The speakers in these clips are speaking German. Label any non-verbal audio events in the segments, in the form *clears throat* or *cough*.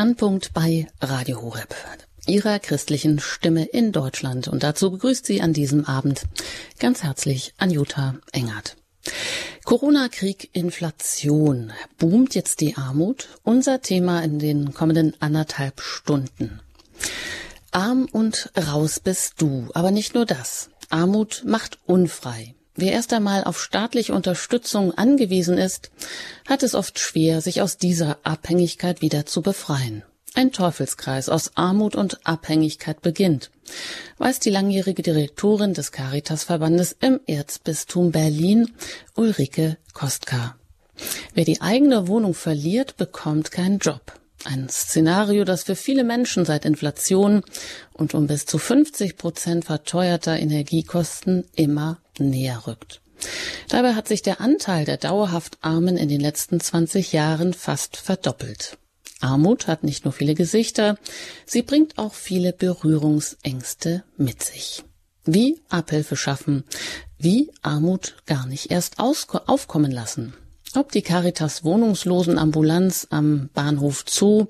Standpunkt bei Radio Horeb, Ihrer christlichen Stimme in Deutschland. Und dazu begrüßt Sie an diesem Abend ganz herzlich Anjuta Engert. Corona, Krieg, Inflation. Boomt jetzt die Armut? Unser Thema in den kommenden anderthalb Stunden. Arm und raus bist du. Aber nicht nur das. Armut macht unfrei. Wer erst einmal auf staatliche Unterstützung angewiesen ist, hat es oft schwer, sich aus dieser Abhängigkeit wieder zu befreien. Ein Teufelskreis aus Armut und Abhängigkeit beginnt, weiß die langjährige Direktorin des Caritasverbandes im Erzbistum Berlin, Ulrike Kostka. Wer die eigene Wohnung verliert, bekommt keinen Job. Ein Szenario, das für viele Menschen seit Inflation und um bis zu 50 Prozent verteuerter Energiekosten immer näher rückt. Dabei hat sich der Anteil der dauerhaft Armen in den letzten 20 Jahren fast verdoppelt. Armut hat nicht nur viele Gesichter, sie bringt auch viele Berührungsängste mit sich. Wie Abhilfe schaffen, wie Armut gar nicht erst aufkommen lassen. Ob die Caritas Wohnungslosenambulanz am Bahnhof Zoo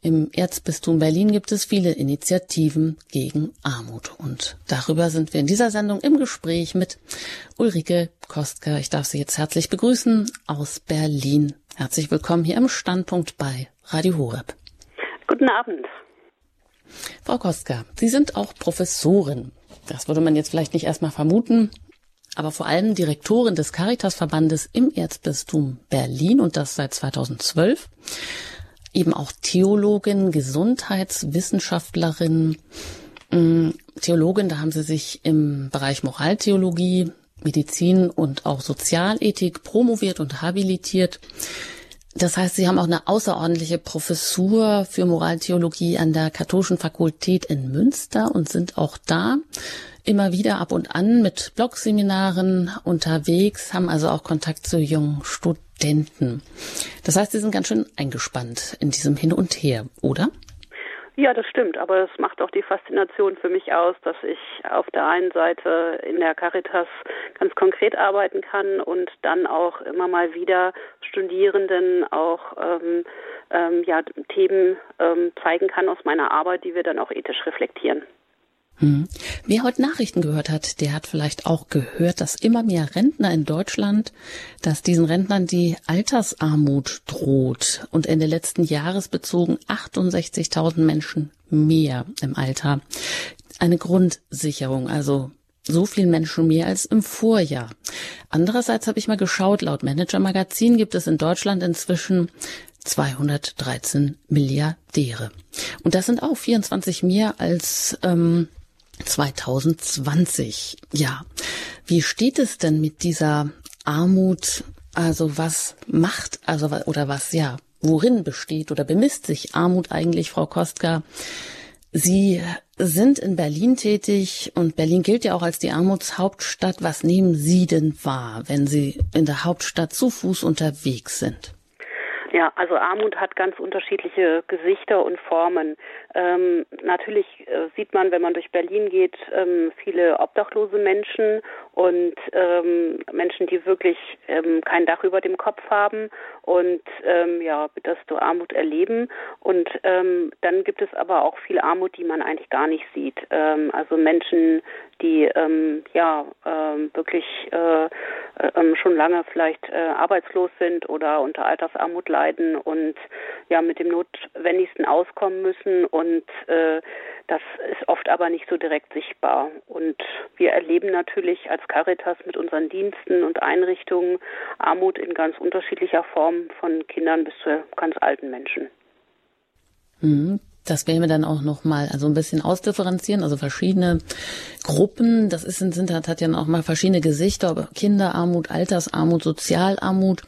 im Erzbistum Berlin gibt es viele Initiativen gegen Armut. Und darüber sind wir in dieser Sendung im Gespräch mit Ulrike Kostka. Ich darf Sie jetzt herzlich begrüßen aus Berlin. Herzlich willkommen hier im Standpunkt bei Radio Horeb. Guten Abend. Frau Kostka, Sie sind auch Professorin. Das würde man jetzt vielleicht nicht erstmal vermuten aber vor allem Direktorin des Caritasverbandes im Erzbistum Berlin und das seit 2012. Eben auch Theologin, Gesundheitswissenschaftlerin, mm, Theologin, da haben sie sich im Bereich Moraltheologie, Medizin und auch Sozialethik promoviert und habilitiert. Das heißt, Sie haben auch eine außerordentliche Professur für Moraltheologie an der Katholischen Fakultät in Münster und sind auch da immer wieder ab und an mit Blogseminaren unterwegs, haben also auch Kontakt zu jungen Studenten. Das heißt, Sie sind ganz schön eingespannt in diesem Hin und Her, oder? Ja, das stimmt, aber es macht auch die Faszination für mich aus, dass ich auf der einen Seite in der Caritas ganz konkret arbeiten kann und dann auch immer mal wieder Studierenden auch ähm, ähm, ja, Themen ähm, zeigen kann aus meiner Arbeit, die wir dann auch ethisch reflektieren. Hm. Wer heute Nachrichten gehört hat, der hat vielleicht auch gehört, dass immer mehr Rentner in Deutschland, dass diesen Rentnern die Altersarmut droht und Ende letzten Jahres bezogen 68.000 Menschen mehr im Alter. Eine Grundsicherung, also so viel Menschen mehr als im Vorjahr. Andererseits habe ich mal geschaut, laut Manager Magazin gibt es in Deutschland inzwischen 213 Milliardäre. Und das sind auch 24 mehr als ähm, 2020. Ja, wie steht es denn mit dieser Armut? Also was macht, also oder was, ja, worin besteht oder bemisst sich Armut eigentlich, Frau Kostka? Sie sind in Berlin tätig und Berlin gilt ja auch als die Armutshauptstadt. Was nehmen Sie denn wahr, wenn Sie in der Hauptstadt zu Fuß unterwegs sind? Ja, also Armut hat ganz unterschiedliche Gesichter und Formen. Ähm, natürlich äh, sieht man, wenn man durch Berlin geht, ähm, viele obdachlose Menschen und ähm, Menschen, die wirklich ähm, kein Dach über dem Kopf haben und ähm, ja, das durch Armut erleben. Und ähm, dann gibt es aber auch viel Armut, die man eigentlich gar nicht sieht. Also Menschen, die ja wirklich äh, äh, schon lange vielleicht äh, arbeitslos sind oder unter Altersarmut leiden und ja mit dem Notwendigsten auskommen müssen und äh, das ist oft aber nicht so direkt sichtbar. Und wir erleben natürlich als Caritas mit unseren Diensten und Einrichtungen Armut in ganz unterschiedlicher Form von Kindern bis zu ganz alten Menschen. Mhm. Das werden wir dann auch noch mal also ein bisschen ausdifferenzieren, also verschiedene Gruppen. Das ist sind hat ja auch mal verschiedene Gesichter, Kinderarmut, Altersarmut, Sozialarmut.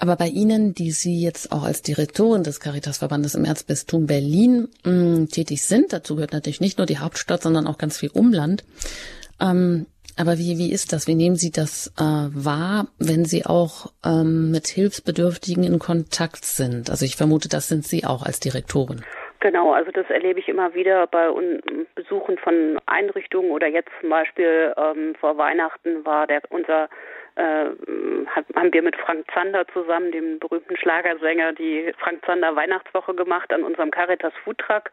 Aber bei Ihnen, die Sie jetzt auch als Direktorin des Caritasverbandes im Erzbistum Berlin mh, mm, tätig sind, dazu gehört natürlich nicht nur die Hauptstadt, sondern auch ganz viel Umland. Ähm, aber wie, wie ist das? Wie nehmen Sie das äh, wahr, wenn Sie auch ähm, mit Hilfsbedürftigen in Kontakt sind? Also ich vermute, das sind Sie auch als Direktorin. Genau, also das erlebe ich immer wieder bei Besuchen von Einrichtungen oder jetzt zum Beispiel ähm, vor Weihnachten war der unser äh, haben wir mit Frank Zander zusammen, dem berühmten Schlagersänger, die Frank Zander Weihnachtswoche gemacht an unserem Caritas Foodtruck,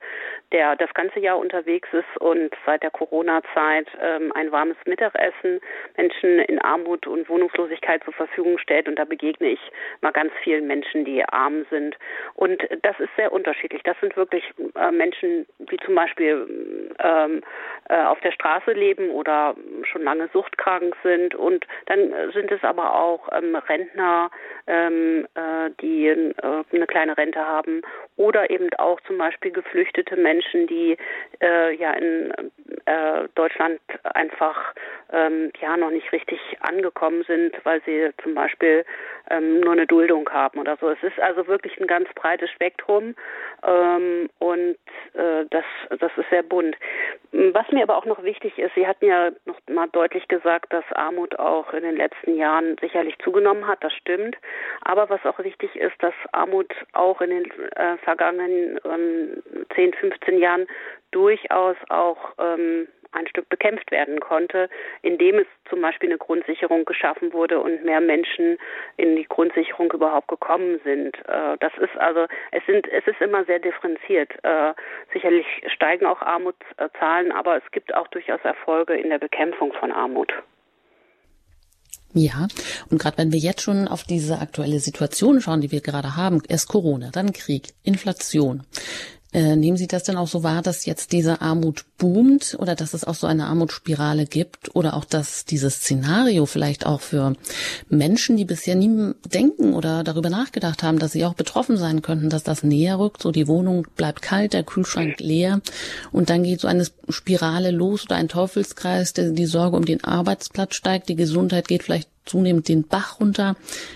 der das ganze Jahr unterwegs ist und seit der Corona-Zeit ähm, ein warmes Mittagessen Menschen in Armut und Wohnungslosigkeit zur Verfügung stellt. Und da begegne ich mal ganz vielen Menschen, die arm sind. Und das ist sehr unterschiedlich. Das sind wirklich äh, Menschen, die zum Beispiel ähm, äh, auf der Straße leben oder schon lange suchtkrank sind. Und dann sind es aber auch ähm, Rentner, ähm, äh, die äh, eine kleine Rente haben oder eben auch zum Beispiel geflüchtete Menschen, die äh, ja in äh, Deutschland einfach ähm, ja noch nicht richtig angekommen sind, weil sie zum Beispiel ähm, nur eine Duldung haben oder so. Es ist also wirklich ein ganz breites Spektrum ähm, und äh, das das ist sehr bunt. Was mir aber auch noch wichtig ist, Sie hatten ja noch mal deutlich gesagt, dass Armut auch in den letzten Jahren sicherlich zugenommen hat. Das stimmt. Aber was auch wichtig ist, dass Armut auch in den äh, vergangenen ähm, 10, 15 Jahren durchaus auch ähm, ein Stück bekämpft werden konnte, indem es zum Beispiel eine Grundsicherung geschaffen wurde und mehr Menschen in die Grundsicherung überhaupt gekommen sind. Äh, das ist also, es sind, es ist immer sehr differenziert. Äh, sicherlich steigen auch Armutszahlen, aber es gibt auch durchaus Erfolge in der Bekämpfung von Armut. Ja, und gerade wenn wir jetzt schon auf diese aktuelle Situation schauen, die wir gerade haben, erst Corona, dann Krieg, Inflation. Äh, nehmen Sie das denn auch so wahr, dass jetzt diese Armut boomt oder dass es auch so eine Armutsspirale gibt oder auch, dass dieses Szenario vielleicht auch für Menschen, die bisher nie denken oder darüber nachgedacht haben, dass sie auch betroffen sein könnten, dass das näher rückt, so die Wohnung bleibt kalt, der Kühlschrank leer und dann geht so eine Spirale los oder ein Teufelskreis, die Sorge um den Arbeitsplatz steigt, die Gesundheit geht vielleicht zunehmend den Bach runter.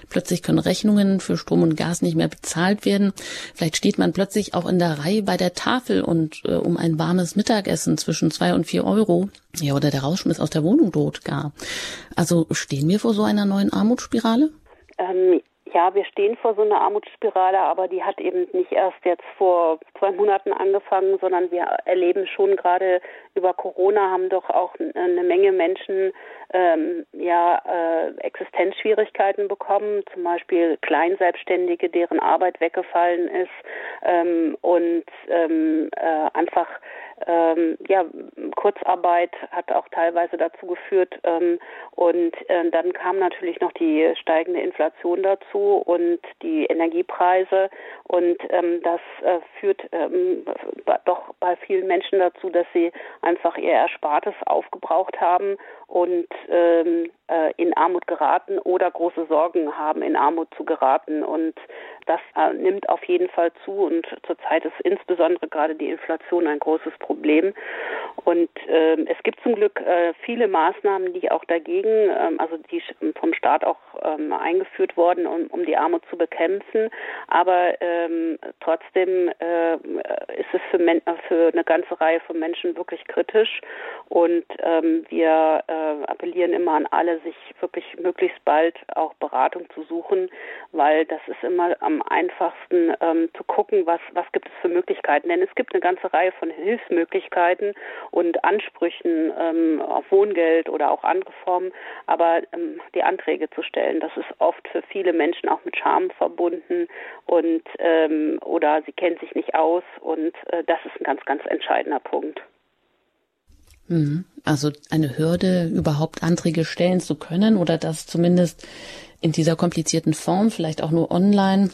Plötzlich können Rechnungen für Strom und Gas nicht mehr bezahlt werden. Vielleicht steht man plötzlich auch in der Reihe bei der Tafel und äh, um ein warmes Mittagessen zwischen zwei und vier Euro. Ja, oder der Rauschmiss aus der Wohnung droht gar. Also stehen wir vor so einer neuen Armutsspirale? Ähm, ja, wir stehen vor so einer Armutsspirale, aber die hat eben nicht erst jetzt vor zwei Monaten angefangen, sondern wir erleben schon gerade über Corona haben doch auch eine Menge Menschen ähm, ja äh, Existenzschwierigkeiten bekommen, zum Beispiel Kleinselbstständige, deren Arbeit weggefallen ist ähm, und ähm, äh, einfach ähm, ja, Kurzarbeit hat auch teilweise dazu geführt. Ähm, und äh, dann kam natürlich noch die steigende Inflation dazu und die Energiepreise. Und ähm, das äh, führt ähm, doch bei vielen Menschen dazu, dass sie einfach ihr Erspartes aufgebraucht haben und ähm, äh, in Armut geraten oder große Sorgen haben, in Armut zu geraten. Und das äh, nimmt auf jeden Fall zu. Und zurzeit ist insbesondere gerade die Inflation ein großes Problem. Und äh, es gibt zum Glück äh, viele Maßnahmen, die auch dagegen, ähm, also die vom Staat auch ähm, eingeführt wurden, um, um die Armut zu bekämpfen. Aber ähm, trotzdem äh, ist es für, für eine ganze Reihe von Menschen wirklich kritisch. Und ähm, wir äh, äh, appellieren immer an alle, sich wirklich möglichst bald auch Beratung zu suchen, weil das ist immer am einfachsten ähm, zu gucken, was, was gibt es für Möglichkeiten. Denn es gibt eine ganze Reihe von Hilfsmöglichkeiten und Ansprüchen ähm, auf Wohngeld oder auch andere Formen, aber ähm, die Anträge zu stellen, das ist oft für viele Menschen auch mit Scham verbunden und ähm, oder sie kennen sich nicht aus und äh, das ist ein ganz, ganz entscheidender Punkt. Mhm. Also eine Hürde, überhaupt Anträge stellen zu können oder das zumindest in dieser komplizierten Form, vielleicht auch nur online,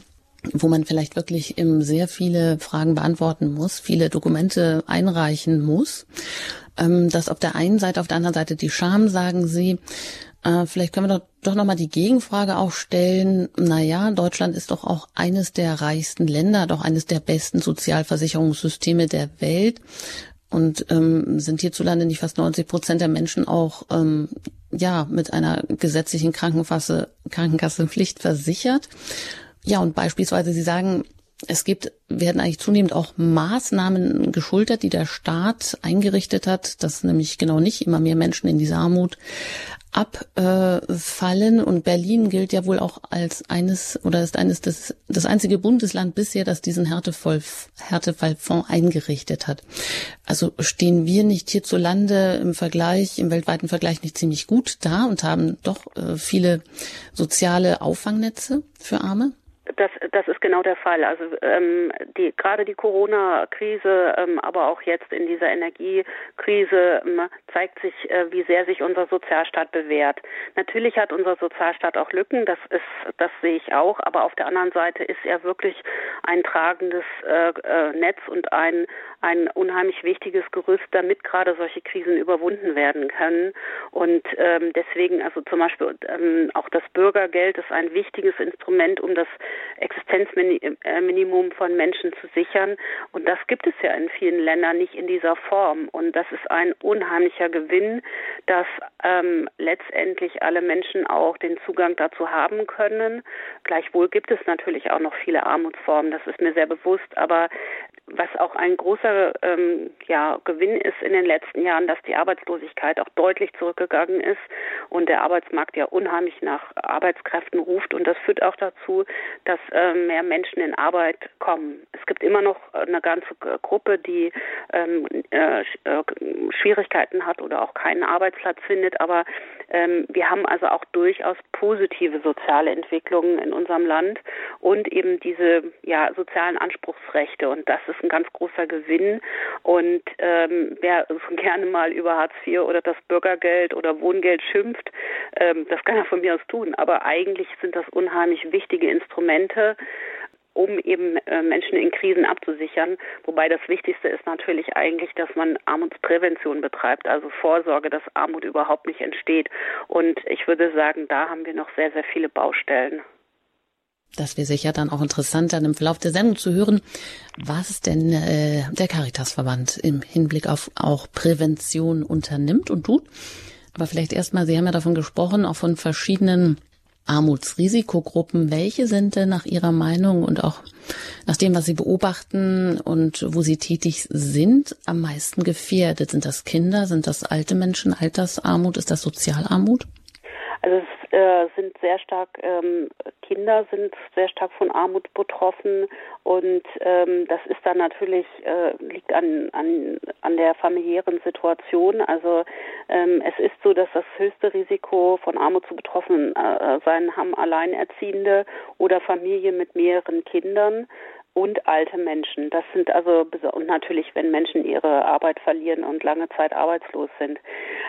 wo man vielleicht wirklich sehr viele Fragen beantworten muss, viele Dokumente einreichen muss. Ähm, das auf der einen Seite, auf der anderen Seite die Scham, sagen Sie. Äh, vielleicht können wir doch, doch nochmal die Gegenfrage auch stellen. Naja, Deutschland ist doch auch eines der reichsten Länder, doch eines der besten Sozialversicherungssysteme der Welt. Und ähm, sind hierzulande nicht fast 90 Prozent der Menschen auch ähm, ja mit einer gesetzlichen Krankenkasse, Krankenkassenpflicht versichert? Ja, und beispielsweise Sie sagen, Es gibt, werden eigentlich zunehmend auch Maßnahmen geschultert, die der Staat eingerichtet hat, dass nämlich genau nicht immer mehr Menschen in diese Armut abfallen. Und Berlin gilt ja wohl auch als eines oder ist eines des, das einzige Bundesland bisher, das diesen Härtevoll, Härtefallfonds eingerichtet hat. Also stehen wir nicht hierzulande im Vergleich, im weltweiten Vergleich nicht ziemlich gut da und haben doch äh, viele soziale Auffangnetze für Arme? Das, das ist genau der Fall. Also ähm, die, gerade die Corona-Krise, ähm, aber auch jetzt in dieser Energiekrise ähm, zeigt sich, äh, wie sehr sich unser Sozialstaat bewährt. Natürlich hat unser Sozialstaat auch Lücken, das ist, das sehe ich auch. Aber auf der anderen Seite ist er wirklich ein tragendes äh, äh, Netz und ein ein unheimlich wichtiges Gerüst, damit gerade solche Krisen überwunden werden können. Und ähm, deswegen, also zum Beispiel ähm, auch das Bürgergeld ist ein wichtiges Instrument, um das Existenzminimum von Menschen zu sichern. Und das gibt es ja in vielen Ländern nicht in dieser Form. Und das ist ein unheimlicher Gewinn, dass ähm, letztendlich alle Menschen auch den Zugang dazu haben können. Gleichwohl gibt es natürlich auch noch viele Armutsformen, das ist mir sehr bewusst. Aber was auch ein großer ähm, ja, Gewinn ist in den letzten Jahren, dass die Arbeitslosigkeit auch deutlich zurückgegangen ist und der Arbeitsmarkt ja unheimlich nach Arbeitskräften ruft. Und das führt auch dazu, dass äh, mehr Menschen in Arbeit kommen. Es gibt immer noch eine ganze Gruppe, die ähm, äh, äh, Schwierigkeiten hat oder auch keinen Arbeitsplatz findet. Aber ähm, wir haben also auch durchaus positive soziale Entwicklungen in unserem Land und eben diese ja, sozialen Anspruchsrechte. Und das ist ein ganz großer Gewinn. Und ähm, wer *laughs* gerne mal über Hartz IV oder das Bürgergeld oder Wohngeld schimpft, ähm, das kann er von mir aus tun. Aber eigentlich sind das unheimlich wichtige Instrumente, um eben äh, Menschen in Krisen abzusichern. Wobei das Wichtigste ist natürlich eigentlich, dass man Armutsprävention betreibt, also Vorsorge, dass Armut überhaupt nicht entsteht. Und ich würde sagen, da haben wir noch sehr, sehr viele Baustellen. Das wäre sicher dann auch interessant, dann im Verlauf der Sendung zu hören, was denn äh, der Caritasverband im Hinblick auf auch Prävention unternimmt und tut. Aber vielleicht erstmal, Sie haben ja davon gesprochen, auch von verschiedenen Armutsrisikogruppen. Welche sind denn nach Ihrer Meinung und auch nach dem, was Sie beobachten und wo Sie tätig sind, am meisten gefährdet? Sind das Kinder? Sind das alte Menschen? Altersarmut? Ist das Sozialarmut? Also es äh, sind sehr stark ähm, Kinder sind sehr stark von Armut betroffen und ähm, das ist dann natürlich äh, liegt an, an an der familiären Situation. Also ähm, es ist so, dass das höchste Risiko von Armut zu betroffen äh, sein haben Alleinerziehende oder Familien mit mehreren Kindern und alte Menschen. Das sind also und natürlich, wenn Menschen ihre Arbeit verlieren und lange Zeit arbeitslos sind.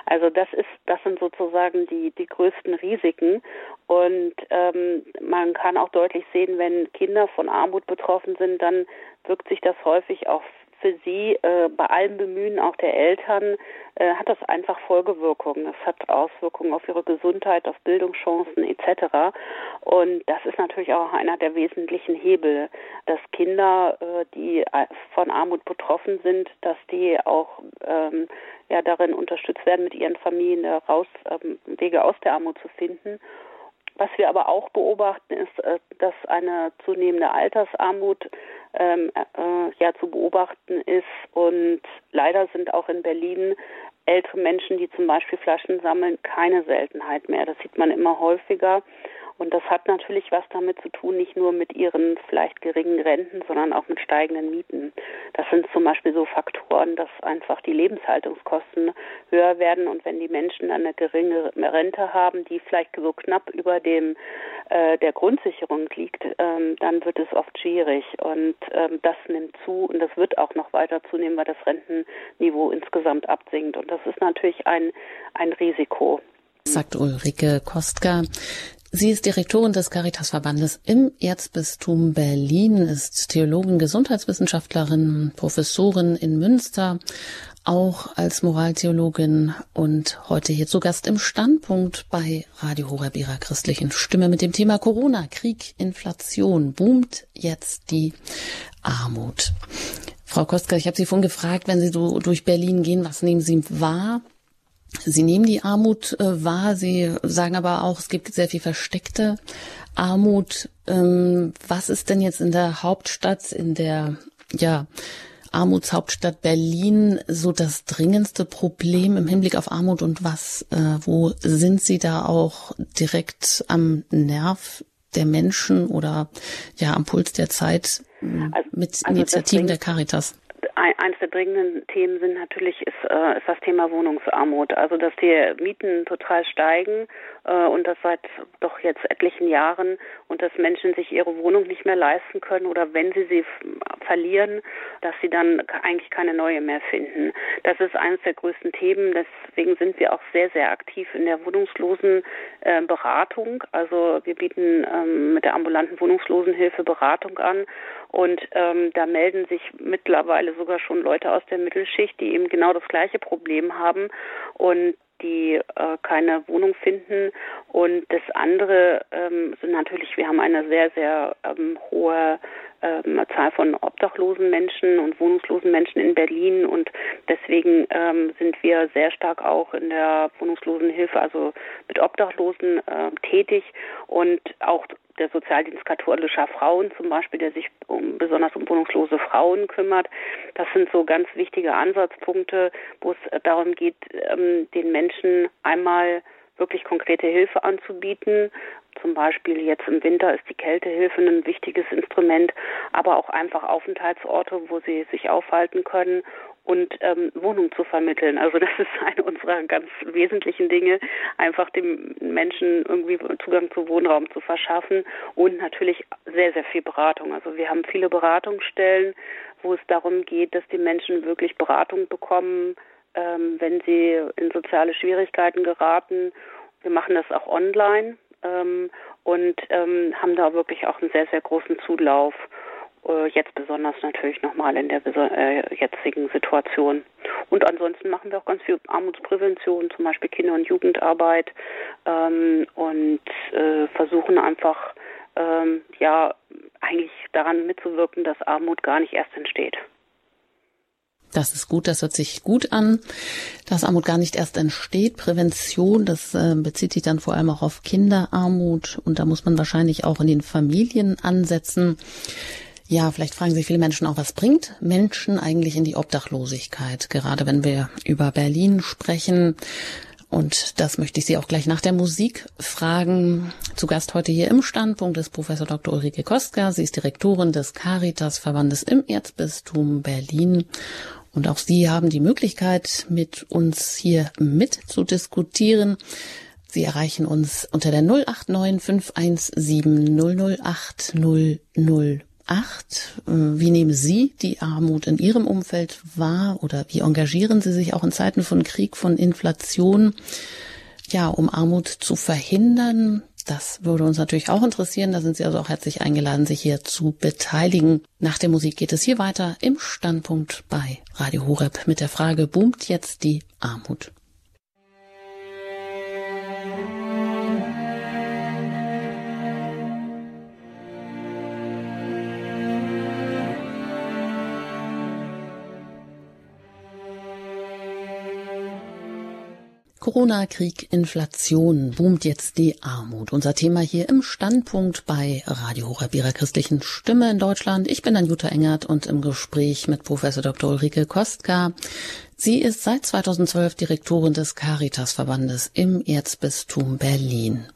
Also das ist, das sind sozusagen die die größten Risiken. Und ähm, man kann auch deutlich sehen, wenn Kinder von Armut betroffen sind, dann wirkt sich das häufig auch für sie äh, bei allem Bemühen auch der Eltern äh, hat das einfach Folgewirkungen. Es hat Auswirkungen auf ihre Gesundheit, auf Bildungschancen etc. Und das ist natürlich auch einer der wesentlichen Hebel, dass Kinder, äh, die äh, von Armut betroffen sind, dass die auch ähm, ja darin unterstützt werden, mit ihren Familien raus ähm, Wege aus der Armut zu finden was wir aber auch beobachten, ist, äh, dass eine zunehmende Altersarmut ähm, äh, ja zu beobachten ist. Und leider sind auch in Berlin ältere Menschen, die zum Beispiel Flaschen sammeln, keine Seltenheit mehr. Das sieht man immer häufiger. Und das hat natürlich was damit zu tun, nicht nur mit ihren vielleicht geringen Renten, sondern auch mit steigenden Mieten. Das sind zum Beispiel so Faktoren, dass einfach die Lebenshaltungskosten höher werden und wenn die Menschen eine geringe Rente haben, die vielleicht so knapp über dem äh, der Grundsicherung liegt, ähm, dann wird es oft schwierig und ähm, das nimmt zu und das wird auch noch weiter zunehmen, weil das Rentenniveau insgesamt absinkt und das ist natürlich ein ein Risiko sagt Ulrike Kostka. Sie ist Direktorin des Caritasverbandes im Erzbistum Berlin, ist Theologin, Gesundheitswissenschaftlerin, Professorin in Münster, auch als Moraltheologin und heute hier zu Gast im Standpunkt bei Radio Horeb ihrer christlichen Stimme mit dem Thema Corona, Krieg, Inflation. Boomt jetzt die Armut? Frau Kostka, ich habe Sie vorhin gefragt, wenn Sie so durch Berlin gehen, was nehmen Sie wahr? Sie nehmen die Armut äh, wahr, Sie sagen aber auch, es gibt sehr viel versteckte Armut. Ähm, was ist denn jetzt in der Hauptstadt, in der ja, Armutshauptstadt Berlin so das dringendste Problem im Hinblick auf Armut und was, äh, wo sind Sie da auch direkt am Nerv der Menschen oder ja am Puls der Zeit also, mit also Initiativen der Caritas? Eines der dringenden Themen sind natürlich ist, äh, ist das Thema Wohnungsarmut. Also dass die Mieten total steigen und das seit doch jetzt etlichen Jahren und dass Menschen sich ihre Wohnung nicht mehr leisten können oder wenn sie sie verlieren, dass sie dann eigentlich keine neue mehr finden. Das ist eines der größten Themen. Deswegen sind wir auch sehr, sehr aktiv in der wohnungslosen äh. Also wir bieten ähm, mit der ambulanten Wohnungslosenhilfe Beratung an und ähm, da melden sich mittlerweile sogar schon Leute aus der Mittelschicht, die eben genau das gleiche Problem haben und die äh, keine Wohnung finden. Und das andere ähm, sind natürlich, wir haben eine sehr, sehr ähm, hohe ähm, Zahl von obdachlosen Menschen und wohnungslosen Menschen in Berlin und deswegen ähm, sind wir sehr stark auch in der Wohnungslosenhilfe, also mit Obdachlosen äh, tätig und auch der Sozialdienst katholischer Frauen zum Beispiel, der sich um, besonders um wohnungslose Frauen kümmert. Das sind so ganz wichtige Ansatzpunkte, wo es darum geht, ähm, den Menschen einmal wirklich konkrete Hilfe anzubieten. Zum Beispiel jetzt im Winter ist die Kältehilfe ein wichtiges Instrument, aber auch einfach Aufenthaltsorte, wo sie sich aufhalten können und ähm, Wohnung zu vermitteln. Also *laughs* das ist eine unserer ganz wesentlichen Dinge, einfach dem Menschen irgendwie Zugang zu Wohnraum zu verschaffen und natürlich sehr, sehr viel Beratung. Also wir haben viele Beratungsstellen, wo es darum geht, dass die Menschen wirklich Beratung bekommen, ähm, wenn sie in soziale Schwierigkeiten geraten. Wir machen das auch online ähm, und ähm, haben da wirklich auch einen sehr, sehr großen Zulauf. Äh, jetzt besonders natürlich nochmal in der äh, jetzigen Situation. Und ansonsten machen wir auch ganz viel Armutsprävention, zum Beispiel Kinder- und Jugendarbeit ähm, und äh, versuchen einfach ähm, ja eigentlich daran mitzuwirken, dass Armut gar nicht erst entsteht. Das ist gut, das hört sich gut an, dass Armut gar nicht erst entsteht. Prävention, das äh, bezieht sich dann vor allem auch auf Kinderarmut und da muss man wahrscheinlich auch in den Familien ansetzen. Ja, vielleicht fragen sich viele Menschen auch, was bringt Menschen eigentlich in die Obdachlosigkeit? Gerade wenn wir über Berlin sprechen. Und das möchte ich Sie auch gleich nach der Musik fragen. Zu Gast heute hier im Standpunkt ist Professor Dr. Ulrike Kostka. Sie ist Direktorin des Caritas-Verbandes im Erzbistum Berlin. Und auch Sie haben die Möglichkeit, mit uns hier mit zu diskutieren. Sie erreichen uns unter der 089 517 008 008 acht. Äh, wie nehmen Sie die Armut in Ihrem Umfeld wahr oder wie engagieren Sie sich auch in Zeiten von Krieg, von Inflation, ja, um Armut zu verhindern? Das würde uns natürlich auch interessieren. Da sind Sie also auch herzlich eingeladen, sich hier zu beteiligen. Nach der Musik geht es hier weiter im Standpunkt bei Radio Horeb mit der Frage, boomt jetzt die Armut? Corona, Krieg, Inflation, boomt jetzt die Armut. Unser Thema hier im Standpunkt bei Radio Horeb ihrer christlichen Stimme in Deutschland. Ich bin dann Jutta Engert und im Gespräch mit Professor Dr. Ulrike Kostka. Sie ist seit 2012 Direktorin des Caritas-Verbandes im Erzbistum Berlin.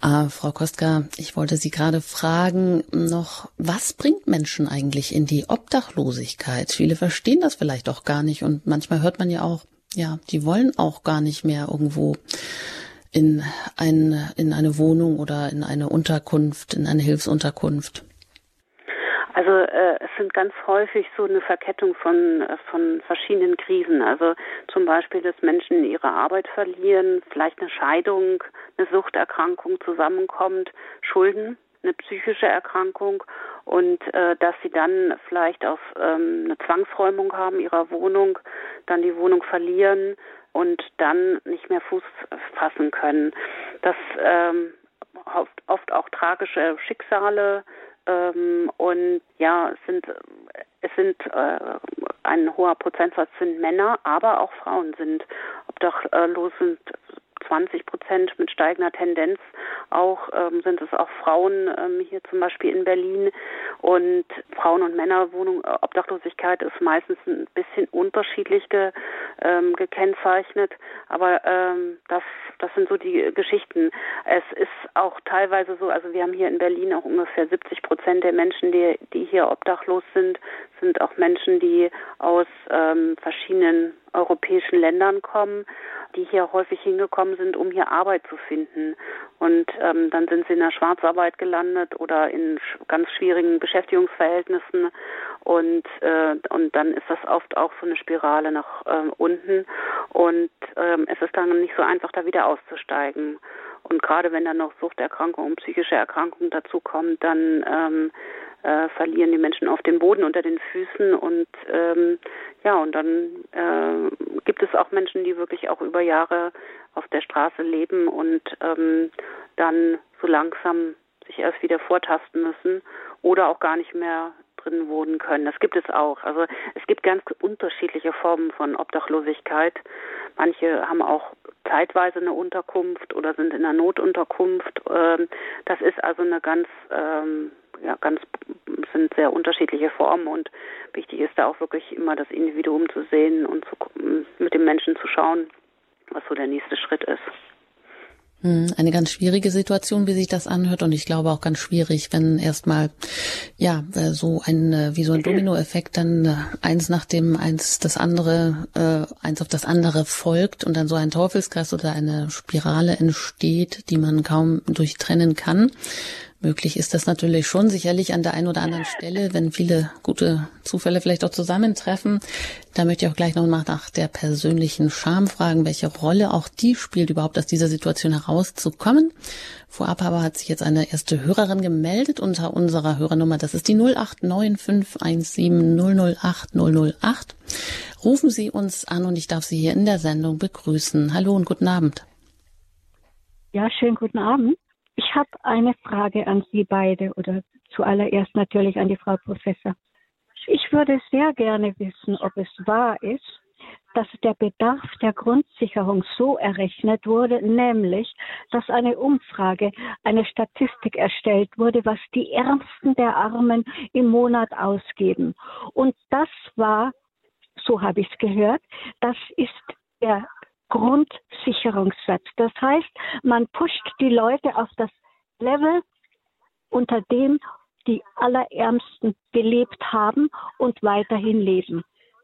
Äh, Frau Kostka, ich wollte Sie gerade fragen noch, was bringt Menschen eigentlich in die Obdachlosigkeit? Viele verstehen das vielleicht auch gar nicht und manchmal hört man ja auch, ja, die wollen auch gar nicht mehr irgendwo in, ein, in eine Wohnung oder in eine Unterkunft, in eine Hilfsunterkunft. Also äh, es sind ganz häufig so eine Verkettung von, von verschiedenen Krisen. Also zum Beispiel, dass Menschen ihre Arbeit verlieren, vielleicht eine Scheidung, eine Suchterkrankung zusammenkommt, Schulden, eine psychische Erkrankung und äh, dass sie dann vielleicht auf ähm, eine Zwangsräumung haben ihrer Wohnung, dann die Wohnung verlieren und dann nicht mehr Fuß fassen können. Das ähm, oft, oft auch tragische Schicksale ähm, und ja, es sind es sind äh, ein hoher Prozentsatz sind Männer, aber auch Frauen sind obdachlos sind 20 Prozent mit steigender Tendenz. Auch ähm, sind es auch Frauen ähm, hier zum Beispiel in Berlin. Und Frauen- und Männerwohnung, äh, Obdachlosigkeit ist meistens ein bisschen unterschiedlich ge, ähm, gekennzeichnet. Aber ähm, das, das sind so die Geschichten. Es ist auch teilweise so, also wir haben hier in Berlin auch ungefähr 70 Prozent der Menschen, die, die hier obdachlos sind, sind auch Menschen, die aus ähm, verschiedenen europäischen Ländern kommen, die hier häufig hingekommen sind, um hier Arbeit zu finden. Und ähm, dann sind sie in der Schwarzarbeit gelandet oder in ganz schwierigen Beschäftigungsverhältnissen. Und, äh, und dann ist das oft auch so eine Spirale nach äh, unten. Und ähm, es ist dann nicht so einfach, da wieder auszusteigen. Und gerade wenn dann noch Suchterkrankungen und psychische Erkrankungen dazukommen, dann ähm, äh, verlieren die Menschen auf den Boden unter den Füßen und ähm, ja und dann äh, gibt es auch Menschen, die wirklich auch über Jahre auf der Straße leben und ähm, dann so langsam sich erst wieder vortasten müssen oder auch gar nicht mehr drin wohnen können. Das gibt es auch. Also es gibt ganz unterschiedliche Formen von Obdachlosigkeit. Manche haben auch zeitweise eine Unterkunft oder sind in einer Notunterkunft. Ähm, das ist also eine ganz ähm, ja, ganz sind sehr unterschiedliche Formen und wichtig ist da auch wirklich immer das Individuum zu sehen und zu, mit dem Menschen zu schauen, was so der nächste Schritt ist. Hm, eine ganz schwierige Situation, wie sich das anhört, und ich glaube auch ganz schwierig, wenn erstmal ja äh, so ein äh, wie so ein Dominoeffekt dann äh, eins nach dem eins das andere eins auf das andere folgt und dann so ein Teufelskreis oder eine Spirale entsteht, die man kaum durchtrennen kann. Möglich ist das natürlich schon, sicherlich an der einen oder anderen Stelle, wenn viele gute Zufälle vielleicht auch zusammentreffen. Da möchte ich auch gleich nochmal nach der persönlichen Scham fragen, welche Rolle auch die spielt, überhaupt aus dieser Situation herauszukommen. Vorab aber hat sich jetzt eine erste Hörerin gemeldet unter unserer Hörernummer. Das ist die 089517008008. Rufen Sie uns an und ich darf Sie hier in der Sendung begrüßen. Hallo und guten Abend. Ja, schönen guten Abend. Ich habe eine Frage an Sie beide oder zuallererst natürlich an die Frau Professor. Ich würde sehr gerne wissen, ob es wahr ist, dass der Bedarf der Grundsicherung so errechnet wurde, nämlich, dass eine Umfrage, eine Statistik erstellt wurde, was die Ärmsten der Armen im Monat ausgeben. Und das war, so habe ich es gehört, das ist der Grundsicherungssatz. Das heißt, man pusht die Leute auf das Level, unter dem die Allerärmsten gelebt haben und weiterhin leben.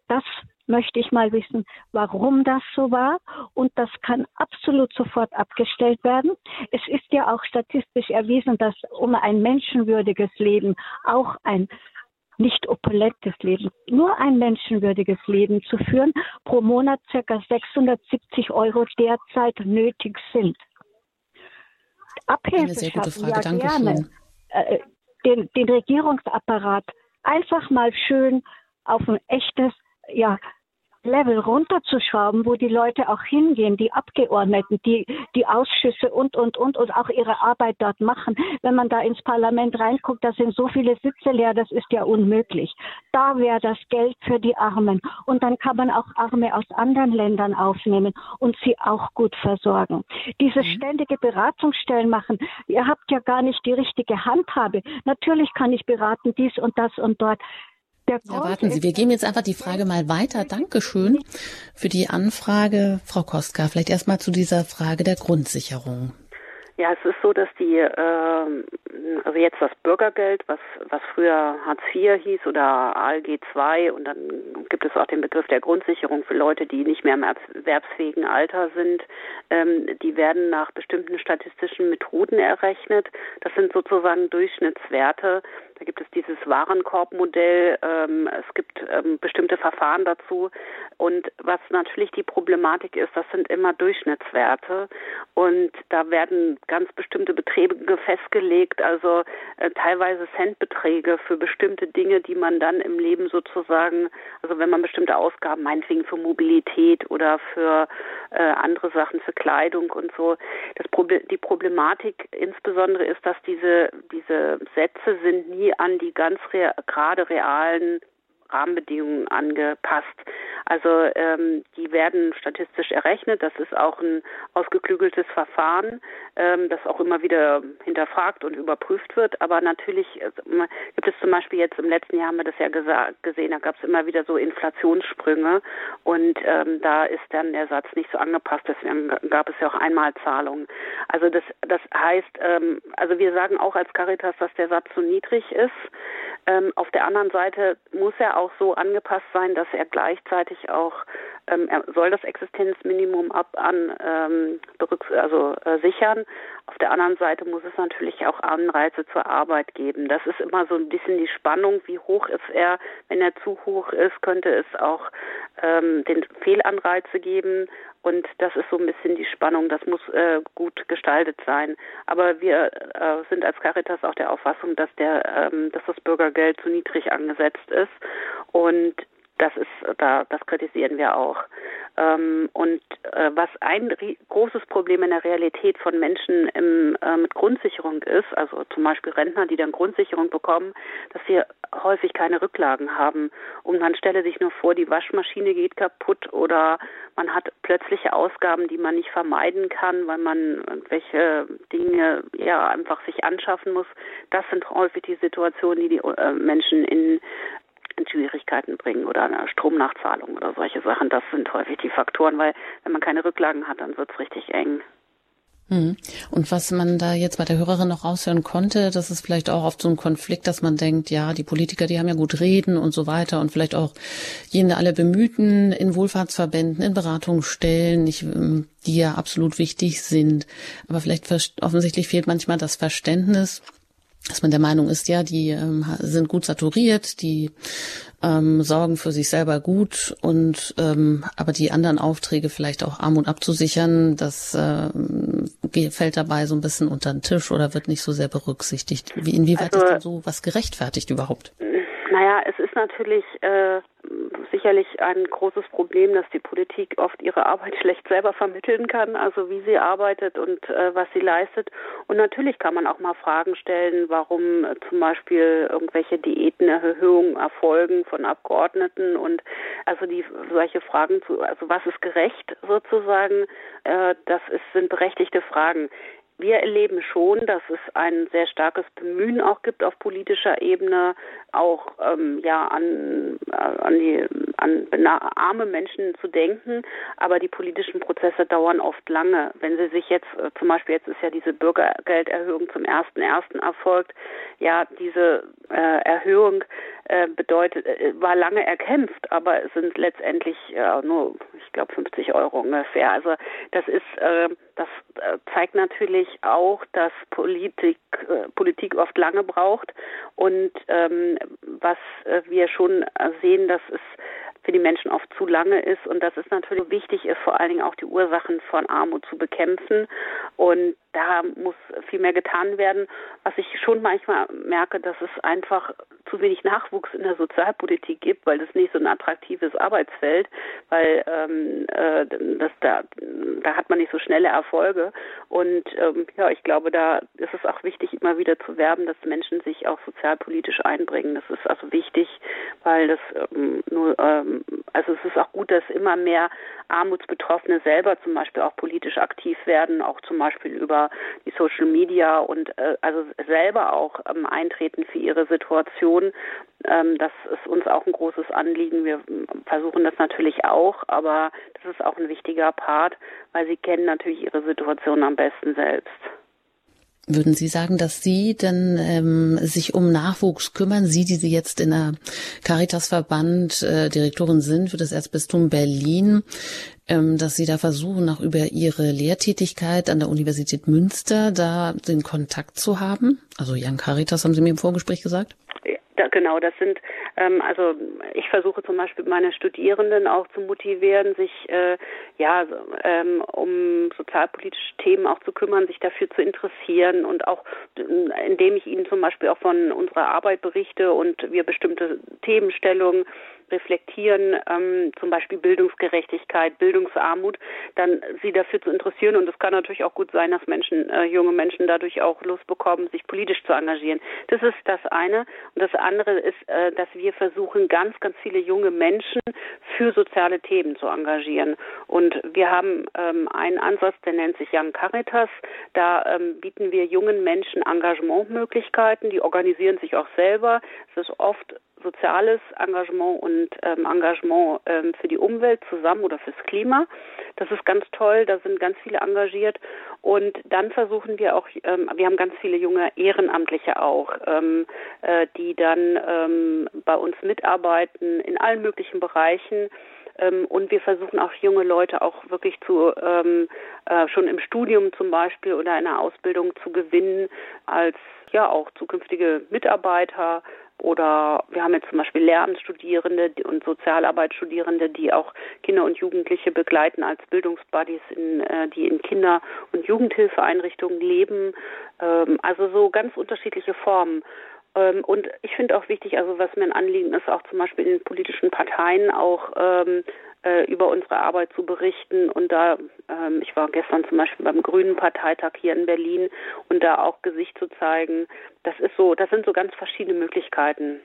Das möchte ich mal wissen, warum das so war. Und das kann absolut sofort abgestellt werden. Es ist ja auch statistisch erwiesen, dass um ein menschenwürdiges Leben auch ein nicht opulentes Leben, nur ein menschenwürdiges Leben zu führen, pro Monat circa 670 Euro derzeit nötig sind. Abhilfe schaffen, ja Dankeschön. gerne. Äh, den, den Regierungsapparat einfach mal schön auf ein echtes, ja, Level runterzuschrauben, wo die Leute auch hingehen, die Abgeordneten, die, die Ausschüsse und, und, und, und auch ihre Arbeit dort machen. Wenn man da ins Parlament reinguckt, da sind so viele Sitze leer, das ist ja unmöglich. Da wäre das Geld für die Armen. Und dann kann man auch Arme aus anderen Ländern aufnehmen und sie auch gut versorgen. Diese mhm. ständige Beratungsstellen machen, ihr habt ja gar nicht die richtige Handhabe. Natürlich kann ich beraten, dies und das und dort. Ja, warten Sie, wir geben jetzt einfach die Frage mal weiter. Dankeschön für die Anfrage, Frau Kostka. Vielleicht erstmal zu dieser Frage der Grundsicherung. Ja, es ist so, dass die, äh, also jetzt das Bürgergeld, was, was früher Hartz IV hieß oder ALG II und dann gibt es auch den Begriff der Grundsicherung für Leute, die nicht mehr im erwerbsfähigen Alter sind, ähm, die werden nach bestimmten statistischen Methoden errechnet. Das sind sozusagen Durchschnittswerte, da gibt es dieses Warenkorbmodell, ähm, es gibt ähm, bestimmte Verfahren dazu. Und was natürlich die Problematik ist, das sind immer Durchschnittswerte. Und da werden ganz bestimmte Beträge festgelegt, also äh, teilweise Centbeträge für bestimmte Dinge, die man dann im Leben sozusagen, also wenn man bestimmte Ausgaben, meinetwegen für Mobilität oder für äh, andere Sachen, für Kleidung und so. Das Proble die Problematik insbesondere ist, dass diese, diese Sätze sind nie an die ganz rea gerade realen Rahmenbedingungen angepasst. Also ähm, die werden statistisch errechnet. Das ist auch ein ausgeklügeltes Verfahren, ähm, das auch immer wieder hinterfragt und überprüft wird. Aber natürlich äh, gibt es zum Beispiel jetzt im letzten Jahr haben wir das ja gesehen, da gab es immer wieder so Inflationssprünge und ähm, da ist dann der Satz nicht so angepasst. Deswegen gab es ja auch Einmalzahlungen. Also das, das heißt, ähm, also wir sagen auch als Caritas, dass der Satz zu niedrig ist. Ähm, auf der anderen Seite muss er auch so angepasst sein, dass er gleichzeitig auch ähm, er soll das Existenzminimum ab an ähm, also äh, sichern. Auf der anderen Seite muss es natürlich auch Anreize zur Arbeit geben. Das ist immer so ein bisschen die Spannung, wie hoch ist er. Wenn er zu hoch ist, könnte es auch ähm, den Fehlanreize geben. Und das ist so ein bisschen die Spannung. Das muss äh, gut gestaltet sein. Aber wir äh, sind als Caritas auch der Auffassung, dass der, ähm, dass das Bürgergeld zu niedrig angesetzt ist. Und das ist, da, das kritisieren wir auch. Ähm, und äh, was ein großes Problem in der Realität von Menschen im, äh, mit Grundsicherung ist, also zum Beispiel Rentner, die dann Grundsicherung bekommen, dass sie häufig keine Rücklagen haben. Und man stelle sich nur vor, die Waschmaschine geht kaputt oder man hat plötzliche Ausgaben, die man nicht vermeiden kann, weil man irgendwelche Dinge ja einfach sich anschaffen muss. Das sind häufig die Situationen, die die äh, Menschen in in Schwierigkeiten bringen oder eine Stromnachzahlung oder solche Sachen. Das sind häufig die Faktoren, weil wenn man keine Rücklagen hat, dann wird es richtig eng. Hm. Und was man da jetzt bei der Hörerin noch raushören konnte, das ist vielleicht auch oft so ein Konflikt, dass man denkt, ja, die Politiker, die haben ja gut reden und so weiter und vielleicht auch jene alle Bemühten in Wohlfahrtsverbänden, in Beratungsstellen, die ja absolut wichtig sind. Aber vielleicht offensichtlich fehlt manchmal das Verständnis, dass man der Meinung ist, ja, die ähm, sind gut saturiert, die ähm, sorgen für sich selber gut und ähm, aber die anderen Aufträge vielleicht auch Armut abzusichern, das äh, fällt dabei so ein bisschen unter den Tisch oder wird nicht so sehr berücksichtigt. Wie, inwieweit also, ist denn so was gerechtfertigt überhaupt? Naja, es ist natürlich äh, sicherlich ein großes Problem, dass die Politik oft ihre Arbeit *laughs* schlecht selber vermitteln kann, also wie sie arbeitet und äh, was sie leistet. Und natürlich kann man auch mal Fragen stellen, warum äh, zum Beispiel irgendwelche Diätenerhöhungen erfolgen von Abgeordneten und also die solche Fragen zu, also was ist gerecht sozusagen, äh, das ist, sind berechtigte Fragen. Wir erleben schon, dass es ein sehr starkes Bemühen auch gibt auf politischer Ebene, auch ähm, ja an, äh, an die an arme Menschen zu denken, aber die politischen Prozesse dauern oft lange. Wenn Sie sich jetzt äh, zum Beispiel jetzt ist ja diese Bürgergelderhöhung zum ersten ersten erfolgt, ja diese äh, Erhöhung äh, bedeutet äh, war lange erkämpft, aber es sind letztendlich nur ich glaube 50 Euro ungefähr. Also das ist äh, das zeigt natürlich auch, dass Politik Politik oft lange braucht und ähm, was wir schon sehen, dass es für die Menschen oft zu lange ist und dass es natürlich wichtig ist, vor allen Dingen auch die Ursachen von Armut zu bekämpfen. Und da muss viel mehr getan werden. Was ich schon manchmal merke, dass es einfach zu wenig Nachwuchs in der Sozialpolitik gibt, weil das nicht so ein attraktives Arbeitsfeld, weil ähm, äh, das da da hat man nicht so schnelle Erfolge. Und ähm, ja, ich glaube, da ist es auch wichtig, immer wieder zu werben, dass Menschen sich auch sozialpolitisch einbringen. Das ist also wichtig, weil das ähm, nur ähm, also es ist auch gut, dass immer mehr Armutsbetroffene selber zum Beispiel auch politisch aktiv werden, auch zum Beispiel über die Social Media und äh, also selber auch ähm, eintreten für ihre Situation. Ähm, das ist uns auch ein großes Anliegen. Wir versuchen das natürlich auch, aber das ist auch ein wichtiger Part, weil sie kennen natürlich ihre Situation am besten selbst. Würden Sie sagen, dass Sie denn ähm, sich um Nachwuchs kümmern? Sie, die Sie jetzt in der Caritas-Verband äh, Direktorin sind für das Erzbistum Berlin, ähm, dass Sie da versuchen, auch über Ihre Lehrtätigkeit an der Universität Münster da den Kontakt zu haben? Also Jan Caritas haben Sie mir im Vorgespräch gesagt? Da, genau, das sind, ähm, also ich versuche zum Beispiel meine Studierenden auch zu motivieren, sich äh, ja ähm, um sozialpolitische Themen auch zu kümmern, sich dafür zu interessieren und auch indem ich ihnen zum Beispiel auch von unserer Arbeit berichte und wir bestimmte Themenstellungen reflektieren, ähm, zum Beispiel Bildungsgerechtigkeit, Bildungsarmut, dann sie dafür zu interessieren. Und es kann natürlich auch gut sein, dass Menschen, äh, junge Menschen dadurch auch Lust bekommen, sich politisch zu engagieren. Das ist das eine. Und das andere ist, äh, dass wir versuchen, ganz, ganz viele junge Menschen für soziale Themen zu engagieren. Und wir haben ähm, einen Ansatz, der nennt sich Young Caritas. Da ähm, bieten wir jungen Menschen Engagementmöglichkeiten. Die organisieren sich auch selber. Es ist oft soziales Engagement und ähm, Engagement ähm, für die Umwelt zusammen oder fürs Klima. Das ist ganz toll, da sind ganz viele engagiert. Und dann versuchen wir auch, ähm, wir haben ganz viele junge Ehrenamtliche auch, ähm, äh, die dann ähm, bei uns mitarbeiten in allen möglichen Bereichen. Ähm, und wir versuchen auch junge Leute auch wirklich zu ähm, äh, schon im Studium zum Beispiel oder in der Ausbildung zu gewinnen als ja auch zukünftige Mitarbeiter oder wir haben jetzt zum Beispiel Lehramtsstudierende und Sozialarbeitsstudierende, die auch Kinder und Jugendliche begleiten als Bildungsbuddies, in, äh, die in Kinder- und Jugendhilfeeinrichtungen leben. Ähm, also so ganz unterschiedliche Formen. Ähm, und ich finde auch wichtig, also was mir ein Anliegen ist, auch zum Beispiel in den politischen Parteien auch ähm, äh, über unsere Arbeit zu berichten. Und da, ähm, ich war gestern zum Beispiel beim Grünen Parteitag hier in Berlin und da auch Gesicht zu zeigen, das ist so, das sind so ganz verschiedene Möglichkeiten.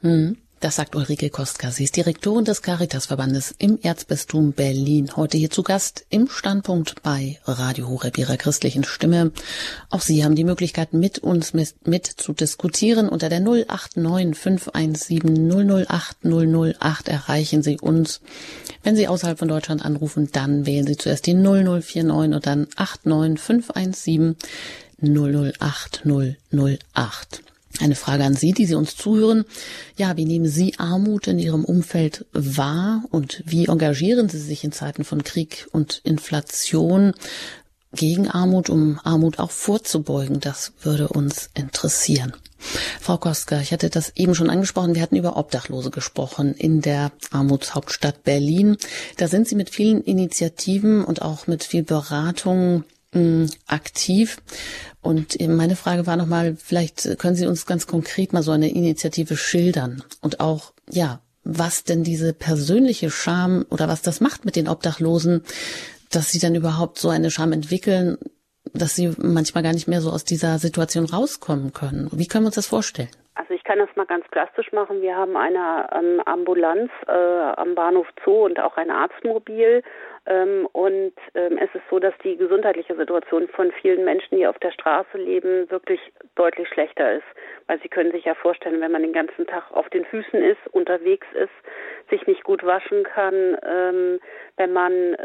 Hm. Das sagt Ulrike Kostka. Sie ist Direktorin des Caritasverbandes im Erzbistum Berlin. Heute hier zu Gast im Standpunkt bei Radio Horeb ihrer christlichen Stimme. Auch Sie haben die Möglichkeit, mit uns mit, mit zu diskutieren. Unter der 089 517 008 008 erreichen Sie uns. Wenn Sie außerhalb von Deutschland anrufen, dann wählen Sie zuerst die 0049 und dann 89 517 008 008. Eine Frage an Sie, die Sie uns zuhören. Ja, wie nehmen Sie Armut in Ihrem Umfeld wahr und wie engagieren Sie sich in Zeiten von Krieg und Inflation gegen Armut, um Armut auch vorzubeugen? Das würde uns interessieren. Frau Koska, ich hatte das eben schon angesprochen. Wir hatten über Obdachlose gesprochen in der Armutshauptstadt Berlin. Da sind Sie mit vielen Initiativen und auch mit viel Beratung aktiv. Und meine Frage war nochmal, vielleicht können Sie uns ganz konkret mal so eine Initiative schildern und auch, ja, was denn diese persönliche Scham oder was das macht mit den Obdachlosen, dass sie dann überhaupt so eine Scham entwickeln, dass sie manchmal gar nicht mehr so aus dieser Situation rauskommen können. Wie können wir uns das vorstellen? Also ich kann das mal ganz plastisch machen. Wir haben eine ähm, Ambulanz äh, am Bahnhof Zoo und auch ein Arztmobil ähm, und ähm, es ist so, dass die gesundheitliche Situation von vielen Menschen, die auf der Straße leben, wirklich deutlich schlechter ist. Weil Sie können sich ja vorstellen, wenn man den ganzen Tag auf den Füßen ist, unterwegs ist, sich nicht gut waschen kann, ähm, wenn man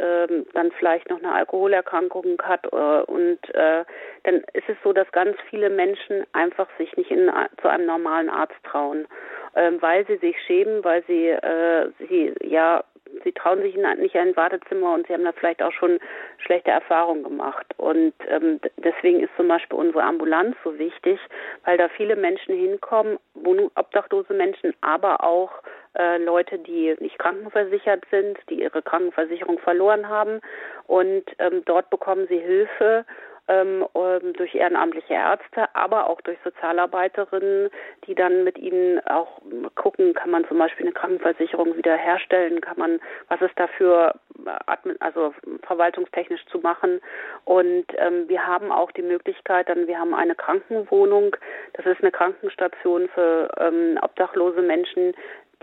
dann vielleicht noch eine Alkoholerkrankung hat äh, und äh, dann ist es so, dass ganz viele Menschen einfach sich nicht in, zu einem normalen Arzt trauen, weil sie sich schämen, weil sie, äh, sie ja sie trauen sich nicht in ein Wartezimmer und sie haben da vielleicht auch schon schlechte Erfahrungen gemacht. Und ähm, deswegen ist zum Beispiel unsere Ambulanz so wichtig, weil da viele Menschen hinkommen, obdachlose Menschen, aber auch äh, Leute, die nicht krankenversichert sind, die ihre Krankenversicherung verloren haben. Und ähm, dort bekommen sie Hilfe ähm, ähm, durch ehrenamtliche Ärzte, aber auch durch Sozialarbeiterinnen, die dann mit ihnen auch gucken, kann man zum Beispiel eine Krankenversicherung wiederherstellen, kann man, was ist dafür, äh, also verwaltungstechnisch zu machen. Und ähm, wir haben auch die Möglichkeit, dann wir haben eine Krankenwohnung, das ist eine Krankenstation für ähm, obdachlose Menschen,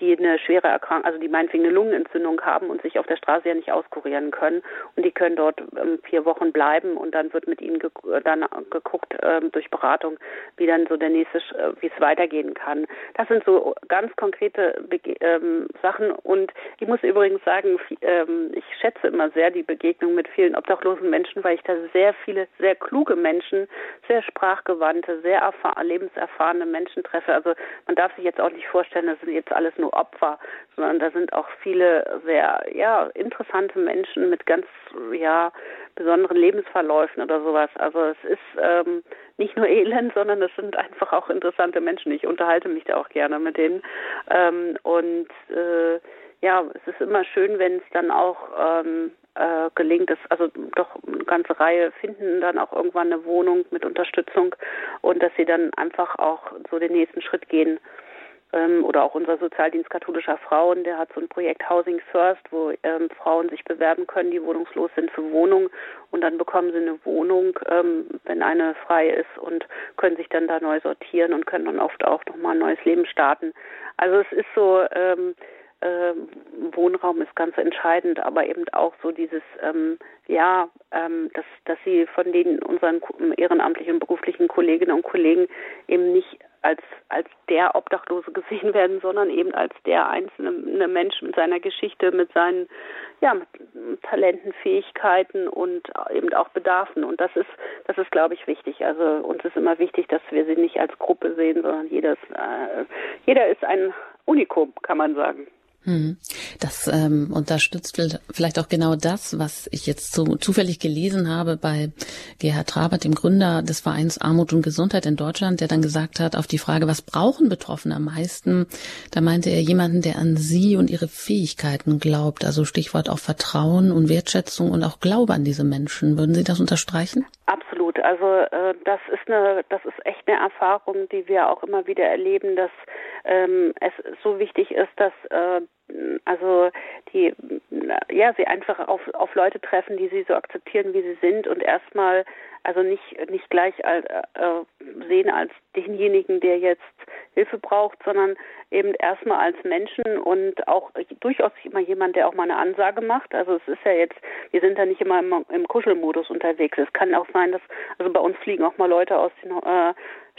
die eine schwere Erkrankung, also die meinetwegen eine Lungenentzündung haben und sich auf der Straße ja nicht auskurieren können. Und die können dort ähm, vier Wochen bleiben und dann wird mit ihnen ge dann geguckt ähm, durch Beratung, wie dann so der nächste, äh, wie es weitergehen kann. Das sind so ganz konkrete Bege ähm, Sachen. Und ich muss übrigens sagen, ähm, ich schätze immer sehr die Begegnung mit vielen obdachlosen Menschen, weil ich da sehr viele, sehr kluge Menschen, sehr sprachgewandte, sehr lebenserfahrene Menschen treffe. Also man darf sich jetzt auch nicht vorstellen, das sind jetzt alles nur Opfer, sondern da sind auch viele sehr ja interessante Menschen mit ganz ja besonderen Lebensverläufen oder sowas. Also es ist ähm, nicht nur *laughs* Elend, sondern es sind einfach auch interessante Menschen. Ich unterhalte mich da auch gerne mit denen ähm, und äh, ja, es ist immer schön, wenn es dann auch ähm, äh, gelingt, dass also doch eine ganze Reihe finden dann auch irgendwann eine Wohnung mit Unterstützung und dass sie dann einfach auch so den nächsten Schritt gehen ähm, oder auch unser Sozialdienst katholischer Frauen, der hat so ein Projekt Housing First, wo ähm, Frauen sich bewerben können, die wohnungslos sind für Wohnungen und dann bekommen sie eine Wohnung, ähm, wenn eine frei ist und können sich dann da neu sortieren und können dann oft auch nochmal ein neues Leben starten. Also es ist so, ähm, äh, Wohnraum ist ganz entscheidend, aber eben auch so dieses, ähm, ja, ähm, dass, dass sie von den unseren ehrenamtlichen und beruflichen Kolleginnen und Kollegen eben nicht als, als der Obdachlose *laughs* gesehen werden, sondern eben als der einzelne Mensch mit seiner Geschichte, mit seinen ja, mit Talenten, Fähigkeiten und eben auch Bedarfen. Und das ist, das ist, glaube ich, wichtig. Also uns ist immer wichtig, dass wir sie nicht als Gruppe sehen, sondern jeder ist, äh, jeder ist ein Unikum, kann man sagen. Hm. Das ähm, unterstützt vielleicht auch genau das, was ich jetzt so zufällig gelesen habe bei Gerhard Trabert, dem Gründer des Vereins Armut und Gesundheit in Deutschland, der dann gesagt hat, auf die Frage, was brauchen Betroffene am meisten, da meinte er jemanden, der an sie und ihre Fähigkeiten glaubt. Also Stichwort auch Vertrauen und Wertschätzung und auch Glaube an diese Menschen. Würden Sie das unterstreichen? Absolut. Also äh, das ist eine, das ist echt eine Erfahrung, die wir auch immer wieder erleben, dass ähm, es so wichtig ist, dass äh, also die ja sie einfach auf auf Leute treffen, die sie so akzeptieren, wie sie sind und erstmal also nicht nicht gleich als, äh, sehen als denjenigen, der jetzt Hilfe braucht, sondern eben erstmal als Menschen und auch durchaus immer jemand, der auch mal eine Ansage macht. Also es ist ja jetzt, wir sind da nicht immer im, im Kuschelmodus unterwegs. Es kann auch sein, dass also bei uns fliegen auch mal Leute aus den äh,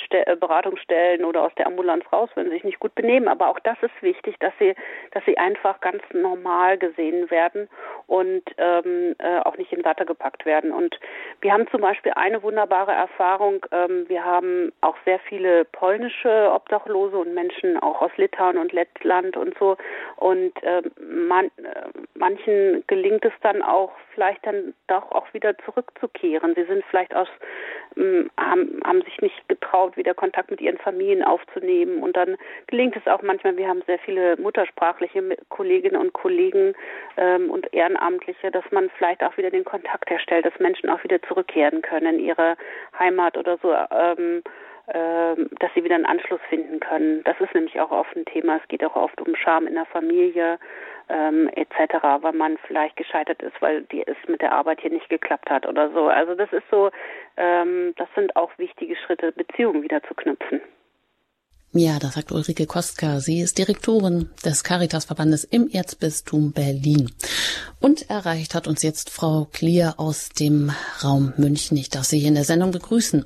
äh, Beratungsstellen oder aus der Ambulanz raus, wenn sie sich nicht gut benehmen. Aber auch das ist wichtig, dass sie, dass sie einfach ganz normal gesehen werden und ähm, äh, auch nicht in Watte gepackt werden. Und wir haben zum Beispiel eine wunderbare Erfahrung. Ähm, wir haben auch sehr viele polnische Obdachlose und Menschen auch aus Litauen und Lettland und so. Und äh, man, äh, manchen gelingt es dann auch vielleicht dann doch auch wieder zurückzukehren. Sie sind vielleicht aus, ähm, haben, haben sich nicht getraut, wieder Kontakt mit ihren Familien aufzunehmen. Und dann gelingt es auch manchmal, wir haben sehr viele muttersprachliche Kolleginnen und Kollegen ähm, und Ehrenamtliche, dass man vielleicht auch wieder den Kontakt herstellt, dass Menschen auch wieder zurückkehren können in ihre Heimat oder so. Ähm, dass sie wieder einen Anschluss finden können. Das ist nämlich auch oft ein Thema. Es geht auch oft um Scham in der Familie ähm, etc., weil man vielleicht gescheitert ist, weil die es mit der Arbeit hier nicht geklappt hat oder so. Also das ist so, ähm, das sind auch wichtige Schritte, Beziehungen wieder zu knüpfen. Ja, das sagt Ulrike Kostka. Sie ist Direktorin des Caritasverbandes im Erzbistum Berlin. Und erreicht hat uns jetzt Frau Klier aus dem Raum München. Ich darf Sie hier in der Sendung begrüßen.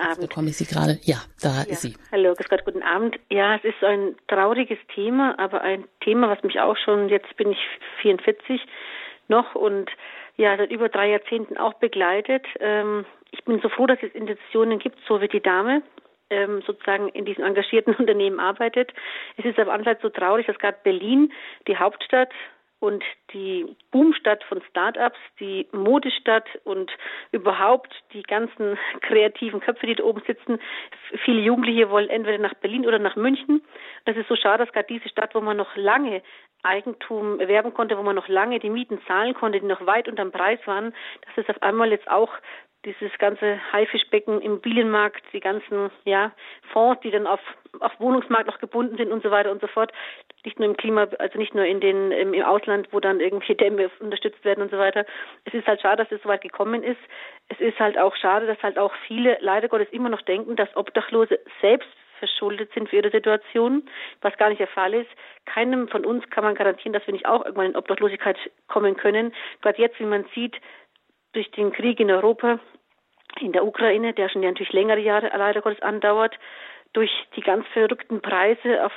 Abend. bekomme ich Sie gerade. Ja, da ja. ist sie. Hallo, grüß Gott, guten Abend. Ja, es ist ein trauriges Thema, aber ein Thema, was mich auch schon, jetzt bin ich 44 noch und ja, seit über drei Jahrzehnten auch begleitet. Ähm, ich bin so froh, dass es Institutionen gibt, so wie die Dame, ähm, sozusagen in diesem engagierten *laughs* Unternehmen arbeitet. Es ist aber andererseits so traurig, dass gerade Berlin, die Hauptstadt und die Boomstadt von Startups, die Modestadt und überhaupt die ganzen kreativen Köpfe, die da oben sitzen. Viele Jugendliche wollen entweder nach Berlin oder nach München. Das ist so schade, dass gerade diese Stadt, wo man noch lange Eigentum erwerben konnte, wo man noch lange die Mieten zahlen konnte, die noch weit unterm Preis waren, dass es auf einmal jetzt auch dieses ganze Haifischbecken, Immobilienmarkt, die ganzen ja, Fonds, die dann auf, auf Wohnungsmarkt noch gebunden sind und so weiter und so fort. Nicht nur im Klima, also nicht nur in den im, im Ausland, wo dann irgendwelche Dämme unterstützt werden und so weiter. Es ist halt schade, dass es so weit gekommen ist. Es ist halt auch schade, dass halt auch viele leider Gottes immer noch denken, dass Obdachlose selbst verschuldet sind für ihre Situation, was gar nicht der Fall ist. Keinem von uns kann man garantieren, dass wir nicht auch irgendwann in Obdachlosigkeit kommen können. Gerade jetzt, wie man sieht, durch den Krieg in Europa, in der Ukraine, der schon natürlich längere Jahre leider Gottes andauert, durch die ganz verrückten Preise auf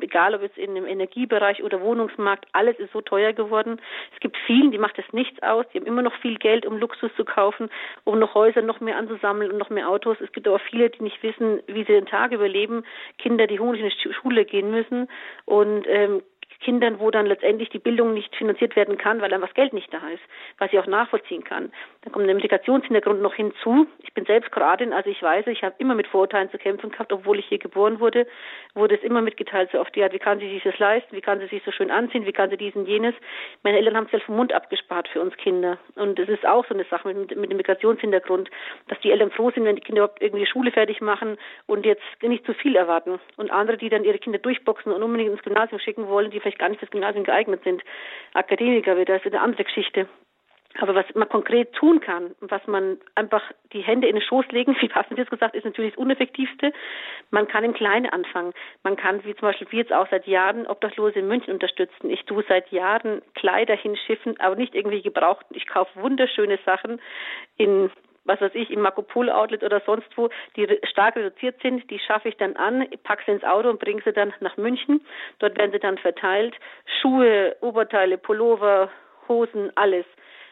egal ob jetzt in dem Energiebereich oder Wohnungsmarkt, alles ist so teuer geworden. Es gibt vielen, die macht es nichts aus, die haben immer noch viel Geld, um Luxus zu kaufen, um noch Häuser noch mehr anzusammeln und noch mehr Autos. Es gibt aber viele, die nicht wissen, wie sie den Tag überleben, Kinder, die hungrig in die Schule gehen müssen und ähm, Kindern, wo dann letztendlich die Bildung nicht finanziert werden kann, weil einfach das Geld nicht da ist, was ich auch nachvollziehen kann. Dann kommt der Migrationshintergrund noch hinzu. Ich bin selbst Kroatin, also ich weiß, ich habe immer mit Vorurteilen zu kämpfen gehabt, obwohl ich hier geboren wurde, wurde es immer mitgeteilt, so oft, ja, wie kann sie sich das leisten, wie kann sie sich so schön anziehen, wie kann sie diesen jenes. Meine Eltern haben sich vom Mund abgespart für uns Kinder. Und es ist auch so eine Sache mit, mit dem Migrationshintergrund, dass die Eltern froh sind, wenn die Kinder überhaupt irgendwie Schule fertig machen und jetzt nicht zu viel erwarten. Und andere, die dann ihre Kinder durchboxen und unbedingt ins Gymnasium schicken wollen, die vielleicht gar nicht fürs Gymnasium geeignet sind. Akademiker das ist eine andere Geschichte. Aber was man konkret tun kann, was man einfach die Hände in den Schoß legen, *laughs* wie passend jetzt gesagt, ist natürlich das Uneffektivste. Man kann im Kleinen anfangen. Man kann, wie zum Beispiel wir jetzt auch seit Jahren Obdachlose in München unterstützen. Ich tue seit Jahren Kleider hinschiffen, aber nicht irgendwie gebraucht. Ich kaufe wunderschöne Sachen in was weiß ich, im Marco Polo Outlet oder sonst wo, die stark reduziert sind, die schaffe ich dann an, packe sie ins Auto und bringe sie dann nach München. Dort werden sie dann verteilt. Schuhe, Oberteile, Pullover, Hosen, alles.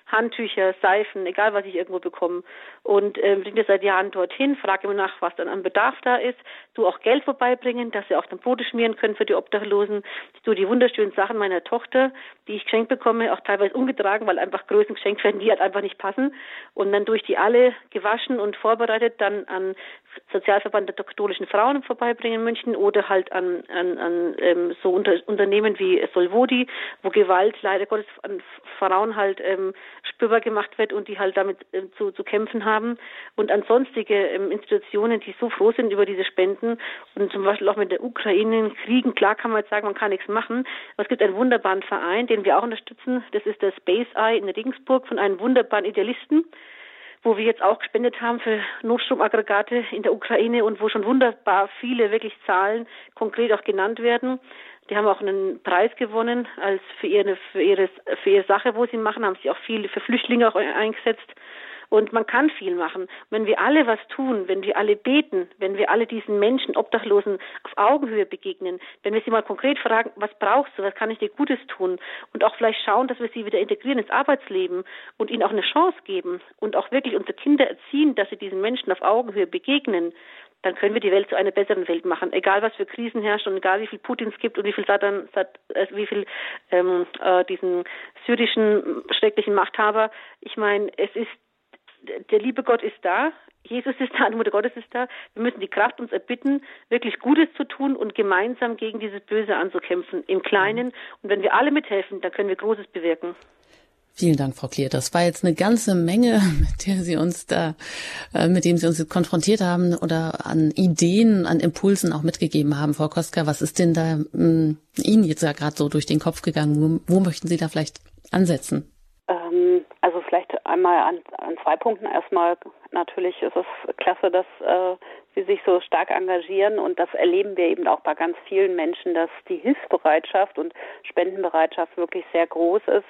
Handtücher, Seifen, egal was ich irgendwo bekomme. Und äh, bringe seit Jahren dorthin, frage immer nach, was dann an Bedarf da ist. Du auch Geld vorbeibringen, dass sie auch dann Brote schmieren können für die Obdachlosen. Tue die wunderschönen Sachen meiner Tochter, die ich geschenkt bekomme, auch teilweise umgetragen, weil einfach Größen geschenkt werden, die halt einfach nicht passen. Und dann durch die alle gewaschen und vorbereitet dann an Sozialverband der katholischen Frauen vorbeibringen in München oder halt an, an, an ähm, so unter, Unternehmen wie Solvodi, wo Gewalt leider Gottes an Frauen halt ähm, spürbar gemacht wird und die halt damit äh, zu, zu kämpfen haben. Und an sonstige ähm, Institutionen, die so froh sind über diese Spenden und zum Beispiel auch mit der Ukraine kriegen, klar kann man jetzt sagen, man kann nichts machen. Aber es gibt einen wunderbaren Verein, den wir auch unterstützen. Das ist der Space Eye in Regensburg von einem wunderbaren Idealisten wo wir jetzt auch gespendet haben für Notstromaggregate in der Ukraine und wo schon wunderbar viele wirklich Zahlen konkret auch genannt werden. Die haben auch einen Preis gewonnen als für ihre, für ihre, für ihre Sache, wo sie machen, haben sich auch viel für Flüchtlinge auch eingesetzt. Und man kann viel machen. Wenn wir alle was tun, wenn wir alle beten, wenn wir alle diesen Menschen, Obdachlosen auf Augenhöhe begegnen, wenn wir sie mal konkret fragen, was brauchst du, was kann ich dir Gutes tun? Und auch vielleicht schauen, dass wir sie wieder integrieren ins Arbeitsleben und ihnen auch eine Chance geben und auch wirklich unsere Kinder erziehen, dass sie diesen Menschen auf Augenhöhe begegnen dann können wir die Welt zu einer besseren Welt machen. Egal was für Krisen herrschen und egal wie viel Putins gibt und wie viel Satan, äh, wie viel ähm, äh, diesen syrischen schrecklichen Machthaber. Ich meine, es ist der liebe Gott ist da, Jesus ist da, die Mutter Gottes ist da. Wir müssen die Kraft uns erbitten, wirklich Gutes zu tun und gemeinsam gegen dieses Böse anzukämpfen, im Kleinen. Und wenn wir alle mithelfen, dann können wir Großes bewirken. Vielen Dank, Frau Klier. Das war jetzt eine ganze Menge, *laughs* mit der Sie uns da, äh, mit dem Sie uns konfrontiert haben oder an Ideen, an Impulsen auch mitgegeben haben, Frau Koska. Was ist denn da mh, hm, Ihnen jetzt ja gerade so durch den Kopf gegangen? Wo, wo möchten Sie da vielleicht ansetzen? Ähm, also vielleicht einmal an, an zwei Punkten. Erstmal natürlich ist es klasse, dass äh, sie sich so stark engagieren und das erleben wir eben auch bei ganz vielen Menschen, dass die Hilfsbereitschaft und Spendenbereitschaft wirklich sehr groß ist.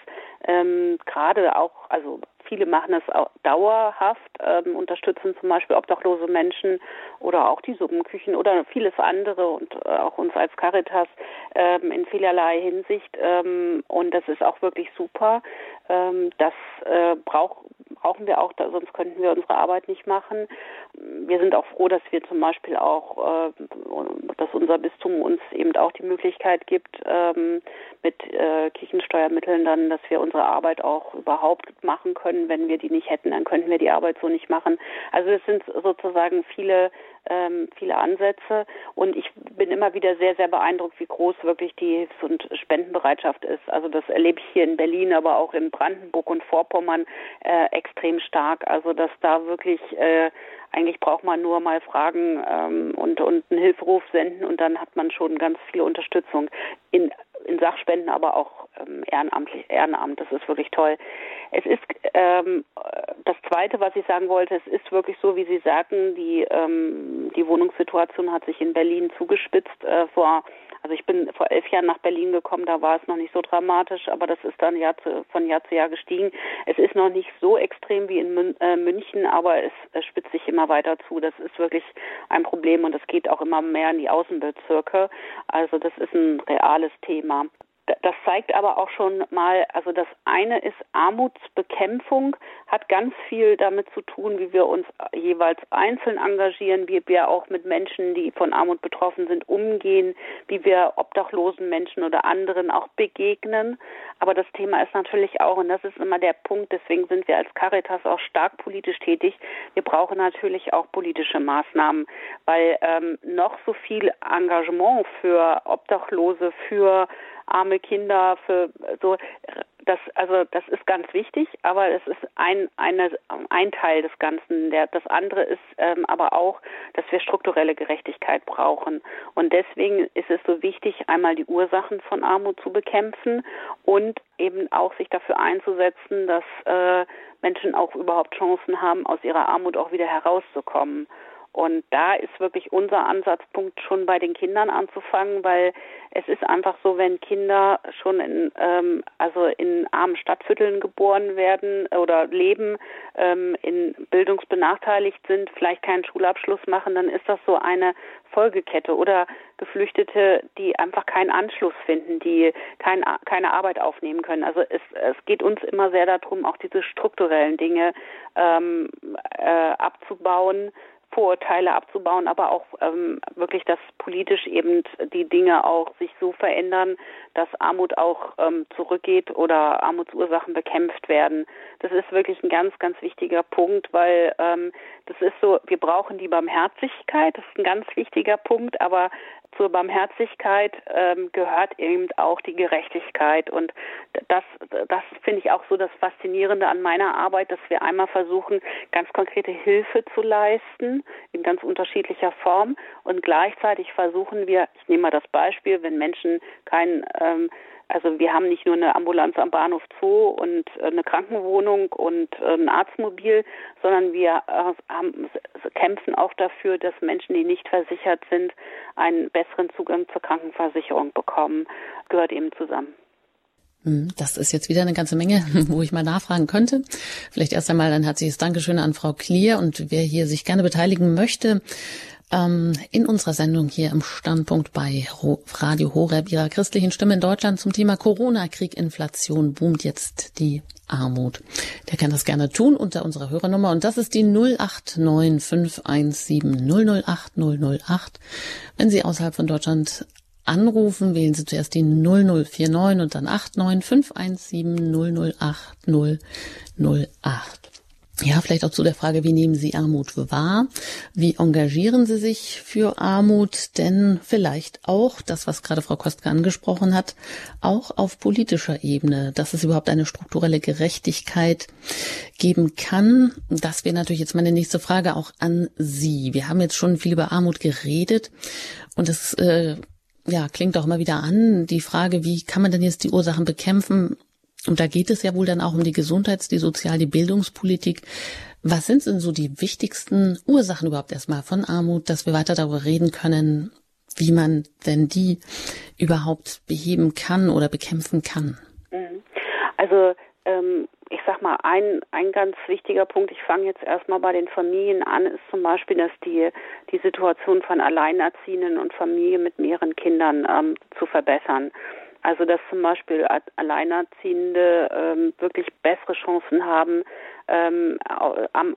Ähm, gerade auch, also viele machen es auch dauerhaft, ähm, unterstützen zum Beispiel obdachlose Menschen oder auch die Suppenküchen oder vieles andere und äh, auch uns als Caritas ähm, in vielerlei Hinsicht. Ähm, und das ist auch wirklich super. Ähm, das äh, braucht brauchen wir auch, da, sonst könnten wir unsere Arbeit nicht machen. Wir sind auch froh, dass wir zum Beispiel auch, äh, dass unser Bistum uns eben auch die Möglichkeit gibt, ähm, mit äh, Kirchensteuermitteln dann, dass wir unsere Arbeit auch überhaupt machen können. Wenn wir die nicht hätten, dann könnten wir die Arbeit so nicht machen. Also es sind sozusagen viele ähm, viele Ansätze und ich bin immer wieder sehr, sehr beeindruckt, wie groß wirklich die Hilfs- und Spendenbereitschaft ist. Also das erlebe ich hier in Berlin, aber auch in Brandenburg und Vorpommern äh, extrem stark. Also dass da wirklich äh, eigentlich braucht man nur mal fragen ähm, und, und einen Hilferuf senden und dann hat man schon ganz viel Unterstützung in, in Sachspenden, aber auch ähm, ehrenamtlich, Ehrenamt. Das ist wirklich toll. Es ist ähm, das Zweite, was ich sagen wollte, es ist wirklich so, wie Sie sagten, die, ähm, die Wohnungssituation hat sich in Berlin zugespitzt äh, vor also ich bin vor elf Jahren nach Berlin gekommen, da war es noch nicht so dramatisch, aber das ist dann Jahr zu, von Jahr zu Jahr gestiegen. Es ist noch nicht so extrem wie in äh, München, aber es spitzt sich immer weiter zu. Das ist wirklich ein Problem und es geht auch immer mehr in die Außenbezirke. Also das ist ein reales Thema. Das zeigt aber auch schon mal, also das eine ist Armutsbekämpfung, hat ganz viel damit zu tun, wie wir uns jeweils einzeln engagieren, wie wir auch mit Menschen, die von Armut betroffen sind, umgehen, wie wir obdachlosen Menschen oder anderen auch begegnen. Aber das Thema ist natürlich auch, und das ist immer der Punkt, deswegen sind wir als Caritas auch stark politisch tätig, wir brauchen natürlich auch politische Maßnahmen, weil ähm, noch so viel Engagement für Obdachlose, für arme Kinder, für so das also das ist ganz wichtig, aber es ist ein eine, ein Teil des Ganzen. Der, das andere ist ähm, aber auch, dass wir strukturelle Gerechtigkeit brauchen und deswegen ist es so wichtig, einmal die Ursachen von Armut zu bekämpfen und eben auch sich dafür einzusetzen, dass äh, Menschen auch überhaupt Chancen haben, aus ihrer Armut auch wieder herauszukommen. Und da ist wirklich unser Ansatzpunkt schon bei den Kindern anzufangen, weil es ist einfach so, wenn Kinder schon in ähm, also in armen Stadtvierteln geboren werden oder leben, ähm, in bildungsbenachteiligt sind, vielleicht keinen Schulabschluss machen, dann ist das so eine Folgekette oder Geflüchtete, die einfach keinen Anschluss finden, die kein, keine Arbeit aufnehmen können. Also es, es geht uns immer sehr darum, auch diese strukturellen Dinge ähm, äh, abzubauen Vorurteile abzubauen, aber auch ähm, wirklich, dass politisch eben die Dinge auch sich so verändern, dass Armut auch ähm, zurückgeht oder Armutsursachen bekämpft werden. Das ist wirklich ein ganz, ganz wichtiger Punkt, weil ähm, das ist so, wir brauchen die Barmherzigkeit, das ist ein ganz wichtiger Punkt, aber zur Barmherzigkeit ähm, gehört eben auch die Gerechtigkeit. Und das, das finde ich auch so das Faszinierende an meiner Arbeit, dass wir einmal versuchen, ganz konkrete Hilfe zu leisten in ganz unterschiedlicher Form und gleichzeitig versuchen wir, ich nehme mal das Beispiel, wenn Menschen kein ähm, also wir haben nicht nur eine Ambulanz am Bahnhof Zoo und äh, eine Krankenwohnung und äh, ein Arztmobil, sondern wir äh, haben, kämpfen auch dafür, dass Menschen, die nicht versichert sind, einen besseren Zugang zur Krankenversicherung bekommen. Gehört eben zusammen. Hm, das ist jetzt wieder eine ganze Menge, *laughs* wo ich mal nachfragen könnte. Vielleicht erst einmal ein herzliches Dankeschön an Frau Klier und wer hier sich gerne beteiligen möchte, in unserer Sendung hier im Standpunkt bei Radio Horeb, ihrer christlichen Stimme in Deutschland zum Thema Corona-Krieg, Inflation, boomt jetzt die Armut. Der kann das gerne tun unter unserer Hörernummer und das ist die 089 008 008. Wenn Sie außerhalb von Deutschland anrufen, wählen Sie zuerst die 0049 und dann 89 517 008 008. Ja, vielleicht auch zu der Frage, wie nehmen Sie Armut wahr? Wie engagieren Sie sich für Armut? Denn vielleicht auch, das, was gerade Frau Kostke angesprochen hat, auch auf politischer Ebene, dass es überhaupt eine strukturelle Gerechtigkeit geben kann. Das wäre natürlich jetzt meine nächste Frage auch an Sie. Wir haben jetzt schon viel über Armut geredet und es äh, ja, klingt auch immer wieder an, die Frage, wie kann man denn jetzt die Ursachen bekämpfen? Und da geht es ja wohl dann auch um die Gesundheits-, die Sozial-, die Bildungspolitik. Was sind denn so die wichtigsten Ursachen überhaupt erstmal von Armut, dass wir weiter darüber reden können, wie man denn die überhaupt beheben kann oder bekämpfen kann? Mhm. Also ähm, ich sag mal, ein, ein ganz wichtiger Punkt, ich fange jetzt erstmal bei den Familien an, ist zum Beispiel, dass die, die Situation von Alleinerziehenden und Familien mit mehreren Kindern ähm, zu verbessern. Also dass zum Beispiel Alleinerziehende ähm, wirklich bessere Chancen haben ähm,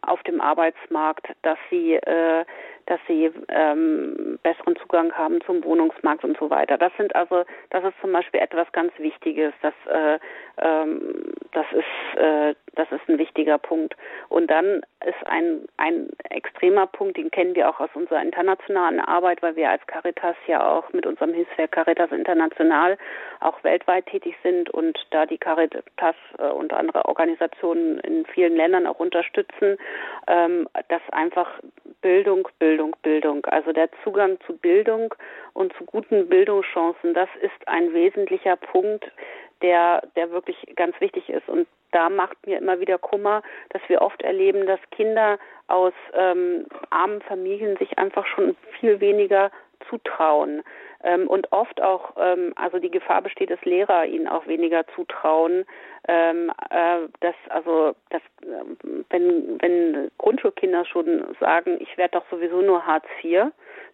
auf dem Arbeitsmarkt, dass sie äh, dass sie ähm, besseren Zugang haben zum Wohnungsmarkt und so weiter. Das sind also, das ist zum Beispiel etwas ganz Wichtiges. Das, äh, ähm, das ist, äh, das ist ein wichtiger Punkt. Und dann ist ein ein extremer Punkt, den kennen wir auch aus unserer internationalen Arbeit, weil wir als Caritas ja auch mit unserem Hilfswerk Caritas International auch weltweit tätig sind und da die Caritas äh, und andere Organisationen in vielen Ländern auch unterstützen, ähm, dass einfach Bildung, Bildung, Bildung. Also der Zugang zu Bildung und zu guten Bildungschancen, das ist ein wesentlicher Punkt, der, der wirklich ganz wichtig ist. Und da macht mir immer wieder Kummer, dass wir oft erleben, dass Kinder aus ähm, armen Familien sich einfach schon viel weniger zutrauen. Ähm, und oft auch, ähm, also die Gefahr besteht, dass Lehrer ihnen auch weniger zutrauen, ähm, äh, dass also dass äh, wenn wenn Grundschulkinder schon sagen, ich werde doch sowieso nur Hartz IV,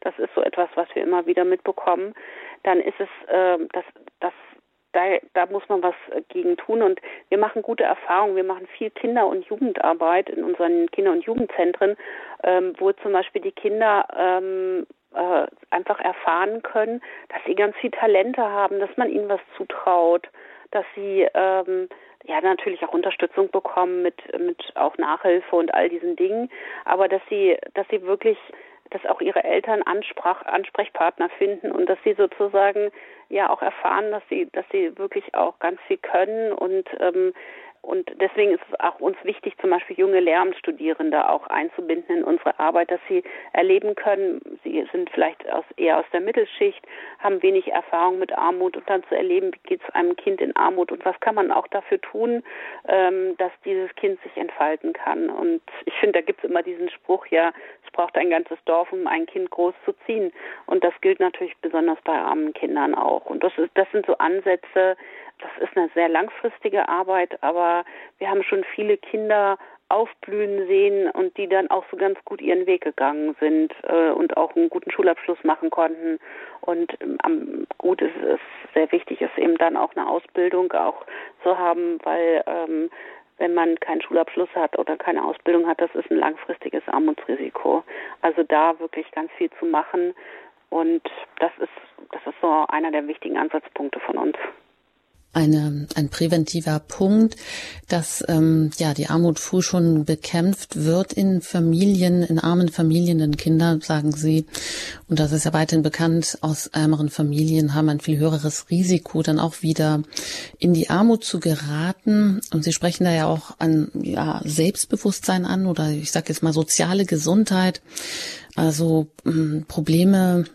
das ist so etwas, was wir immer wieder mitbekommen, dann ist es, äh, dass das da, da muss man was gegen tun. Und wir machen gute Erfahrungen. Wir machen viel Kinder- und Jugendarbeit in unseren Kinder- und Jugendzentren, ähm, wo zum Beispiel die Kinder ähm, äh, einfach erfahren können, dass sie ganz viel Talente haben, dass man ihnen was zutraut, dass sie ähm, ja natürlich auch Unterstützung bekommen mit mit auch Nachhilfe und all diesen Dingen, aber dass sie dass sie wirklich dass auch ihre Eltern Ansprach, Ansprechpartner finden und dass sie sozusagen ja auch erfahren, dass sie dass sie wirklich auch ganz viel können und ähm, und deswegen ist es auch uns wichtig, zum Beispiel junge Lehramtsstudierende auch einzubinden in unsere Arbeit, dass sie erleben können, sie sind vielleicht aus, eher aus der Mittelschicht, haben wenig Erfahrung mit Armut und dann zu erleben, wie geht es einem Kind in Armut und was kann man auch dafür tun, ähm, dass dieses Kind sich entfalten kann. Und ich finde, da gibt es immer diesen Spruch, ja, es braucht ein ganzes Dorf, um ein Kind groß zu ziehen. Und das gilt natürlich besonders bei armen Kindern auch. Und das ist, das sind so Ansätze, das ist eine sehr langfristige Arbeit, aber wir haben schon viele Kinder aufblühen sehen und die dann auch so ganz gut ihren Weg gegangen sind äh, und auch einen guten Schulabschluss machen konnten. Und ähm, gut ist es sehr wichtig, ist eben dann auch eine Ausbildung auch zu haben, weil ähm, wenn man keinen Schulabschluss hat oder keine Ausbildung hat, das ist ein langfristiges Armutsrisiko. Also da wirklich ganz viel zu machen und das ist das ist so einer der wichtigen Ansatzpunkte von uns eine, ein präventiver Punkt, dass ähm, ja die Armut früh schon bekämpft wird in Familien, in armen Familien, denn Kinder, sagen Sie, und das ist ja weiterhin bekannt, aus ärmeren Familien haben ein viel höheres Risiko, dann auch wieder in die Armut zu geraten. Und Sie sprechen da ja auch an ja, Selbstbewusstsein an oder ich sage jetzt mal soziale Gesundheit, also ähm, Probleme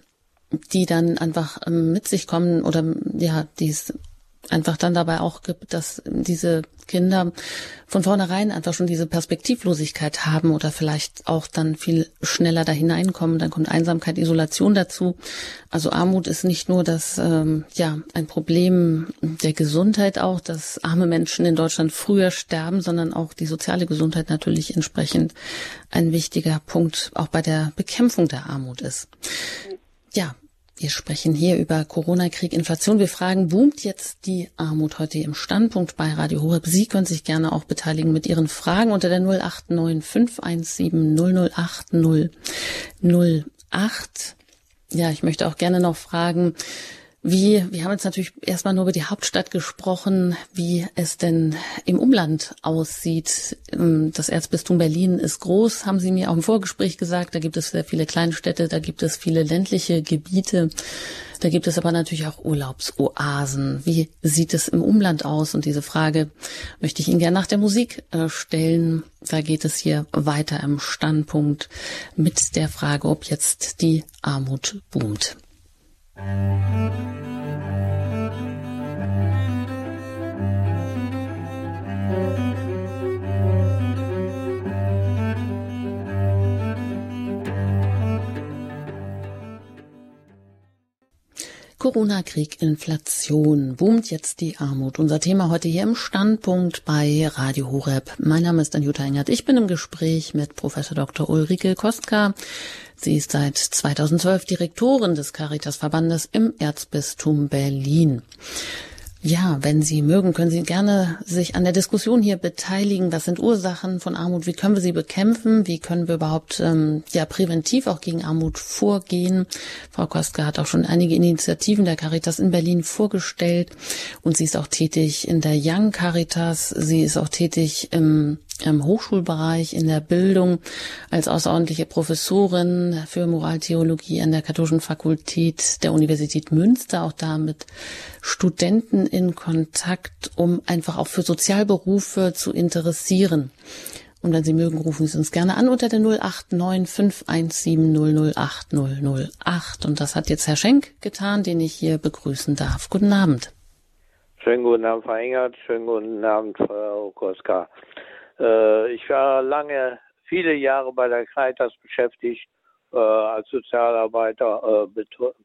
die dann einfach ähm, mit sich kommen oder ja, die es einfach dann dabei auch gibt, dass diese Kinder von vornherein einfach schon diese Perspektivlosigkeit haben oder vielleicht auch dann viel schneller da hineinkommen. Dann kommt Einsamkeit, Isolation dazu. Also Armut ist nicht nur das, ähm, ja, ein Problem der Gesundheit auch, dass arme Menschen in Deutschland früher sterben, sondern auch die soziale Gesundheit natürlich entsprechend ein wichtiger Punkt auch bei der Bekämpfung der Armut ist. Ja, wir sprechen hier über Corona-Krieg, Inflation. Wir fragen, boomt jetzt die Armut heute im Standpunkt bei Radio Horeb? Sie können sich gerne auch beteiligen mit Ihren Fragen unter der 089 517 008 008. Ja, ich möchte auch gerne noch fragen, wie, wir haben jetzt natürlich erstmal nur über die Hauptstadt gesprochen, wie es denn im Umland aussieht. Ähm, das Erzbistum Berlin ist groß, haben Sie mir auch im Vorgespräch gesagt. Da gibt es sehr viele Kleinstädte, da gibt es viele ländliche Gebiete. Da gibt es aber natürlich auch Urlaubsoasen. Wie sieht es im Umland aus? Und diese Frage möchte ich Ihnen gerne nach der Musik äh, stellen. Da geht es hier weiter im Standpunkt mit der Frage, ob jetzt die Armut boomt. Corona-Krieg, Inflation, boomt jetzt die Armut. Unser Thema heute hier im Standpunkt bei Radio Horeb. Mein Name ist Anjuta Engert. Ich bin im Gespräch mit Professor Dr. Ulrike Kostka. Sie ist seit 2012 Direktorin des Caritas-Verbandes im Erzbistum Berlin. Ja, wenn Sie mögen, können Sie gerne sich an der Diskussion hier beteiligen. Was sind Ursachen von Armut? Wie können wir sie bekämpfen? Wie können wir überhaupt ähm, ja präventiv auch gegen Armut vorgehen? Frau Kostka hat auch schon einige Initiativen der Caritas in Berlin vorgestellt und sie ist auch tätig in der Young Caritas. Sie ist auch tätig im im Hochschulbereich, in der Bildung als außerordentliche Professorin für Moraltheologie an der Katholischen Fakultät der Universität Münster, auch da mit Studenten in Kontakt, um einfach auch für Sozialberufe zu interessieren. Und wenn Sie mögen, rufen Sie uns gerne an unter der 089 517 008 008. Und das hat jetzt Herr Schenk getan, den ich hier begrüßen darf. Guten Abend. Schönen guten Abend, Frau Engert. Schönen guten Abend, Frau Okoska. Äh, ich war lange, viele Jahre bei der Caritas beschäftigt, äh, als Sozialarbeiter, äh,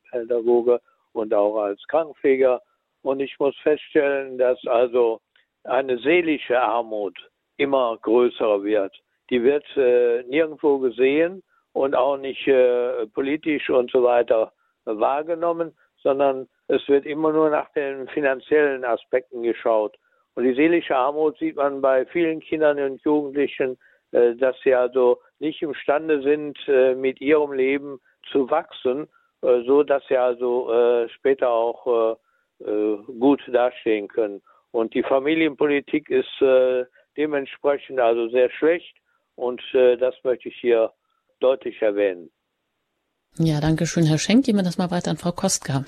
Pädagoge und auch als Krankenpfleger. Und ich muss feststellen, dass also eine seelische Armut immer größer wird. Die wird äh, nirgendwo gesehen und auch nicht äh, politisch und so weiter wahrgenommen, sondern es wird immer nur nach den finanziellen Aspekten geschaut. Und die seelische Armut sieht man bei vielen Kindern und Jugendlichen, äh, dass sie also nicht imstande sind, äh, mit ihrem Leben zu wachsen, äh, so dass sie also später auch gut dastehen können. Und die Familienpolitik ist dementsprechend also sehr schlecht und das möchte ich hier deutlich erwähnen. Ja, danke schön, Herr Schenk. Geben wir das mal weiter an Frau Kostka.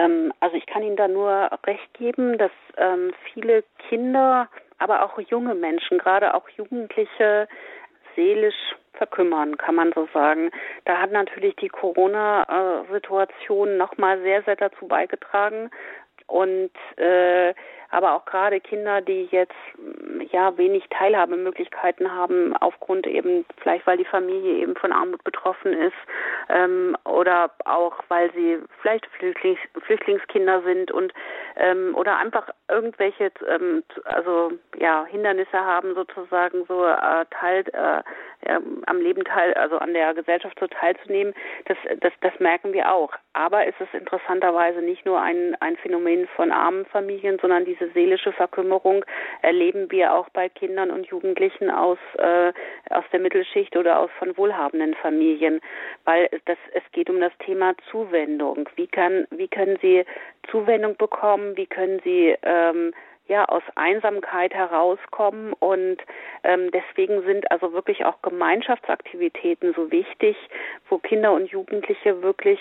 Ähm, also ich kann Ihnen da nur recht geben, dass ähm, viele Kinder, aber auch junge Menschen, gerade auch Jugendliche, seelisch verkümmern, kann man so sagen. Da hat natürlich die Corona-Situation nochmal sehr, sehr dazu beigetragen. Und äh, aber auch gerade Kinder, die jetzt ja wenig Teilhabemöglichkeiten haben, aufgrund eben vielleicht, weil die Familie eben von Armut betroffen ist ähm, oder auch, weil sie vielleicht Flüchtlings Flüchtlingskinder sind und ähm, oder einfach irgendwelche ähm, also ja Hindernisse haben sozusagen so äh, Teil äh, äh, am Leben teil also an der Gesellschaft so teilzunehmen das das das merken wir auch. Aber es ist interessanterweise nicht nur ein ein Phänomen von armen Familien sondern diese diese seelische Verkümmerung erleben wir auch bei Kindern und Jugendlichen aus, äh, aus der Mittelschicht oder aus von wohlhabenden Familien, weil das, es geht um das Thema Zuwendung. Wie, kann, wie können sie Zuwendung bekommen? Wie können sie ähm, ja aus Einsamkeit herauskommen und ähm, deswegen sind also wirklich auch Gemeinschaftsaktivitäten so wichtig, wo Kinder und Jugendliche wirklich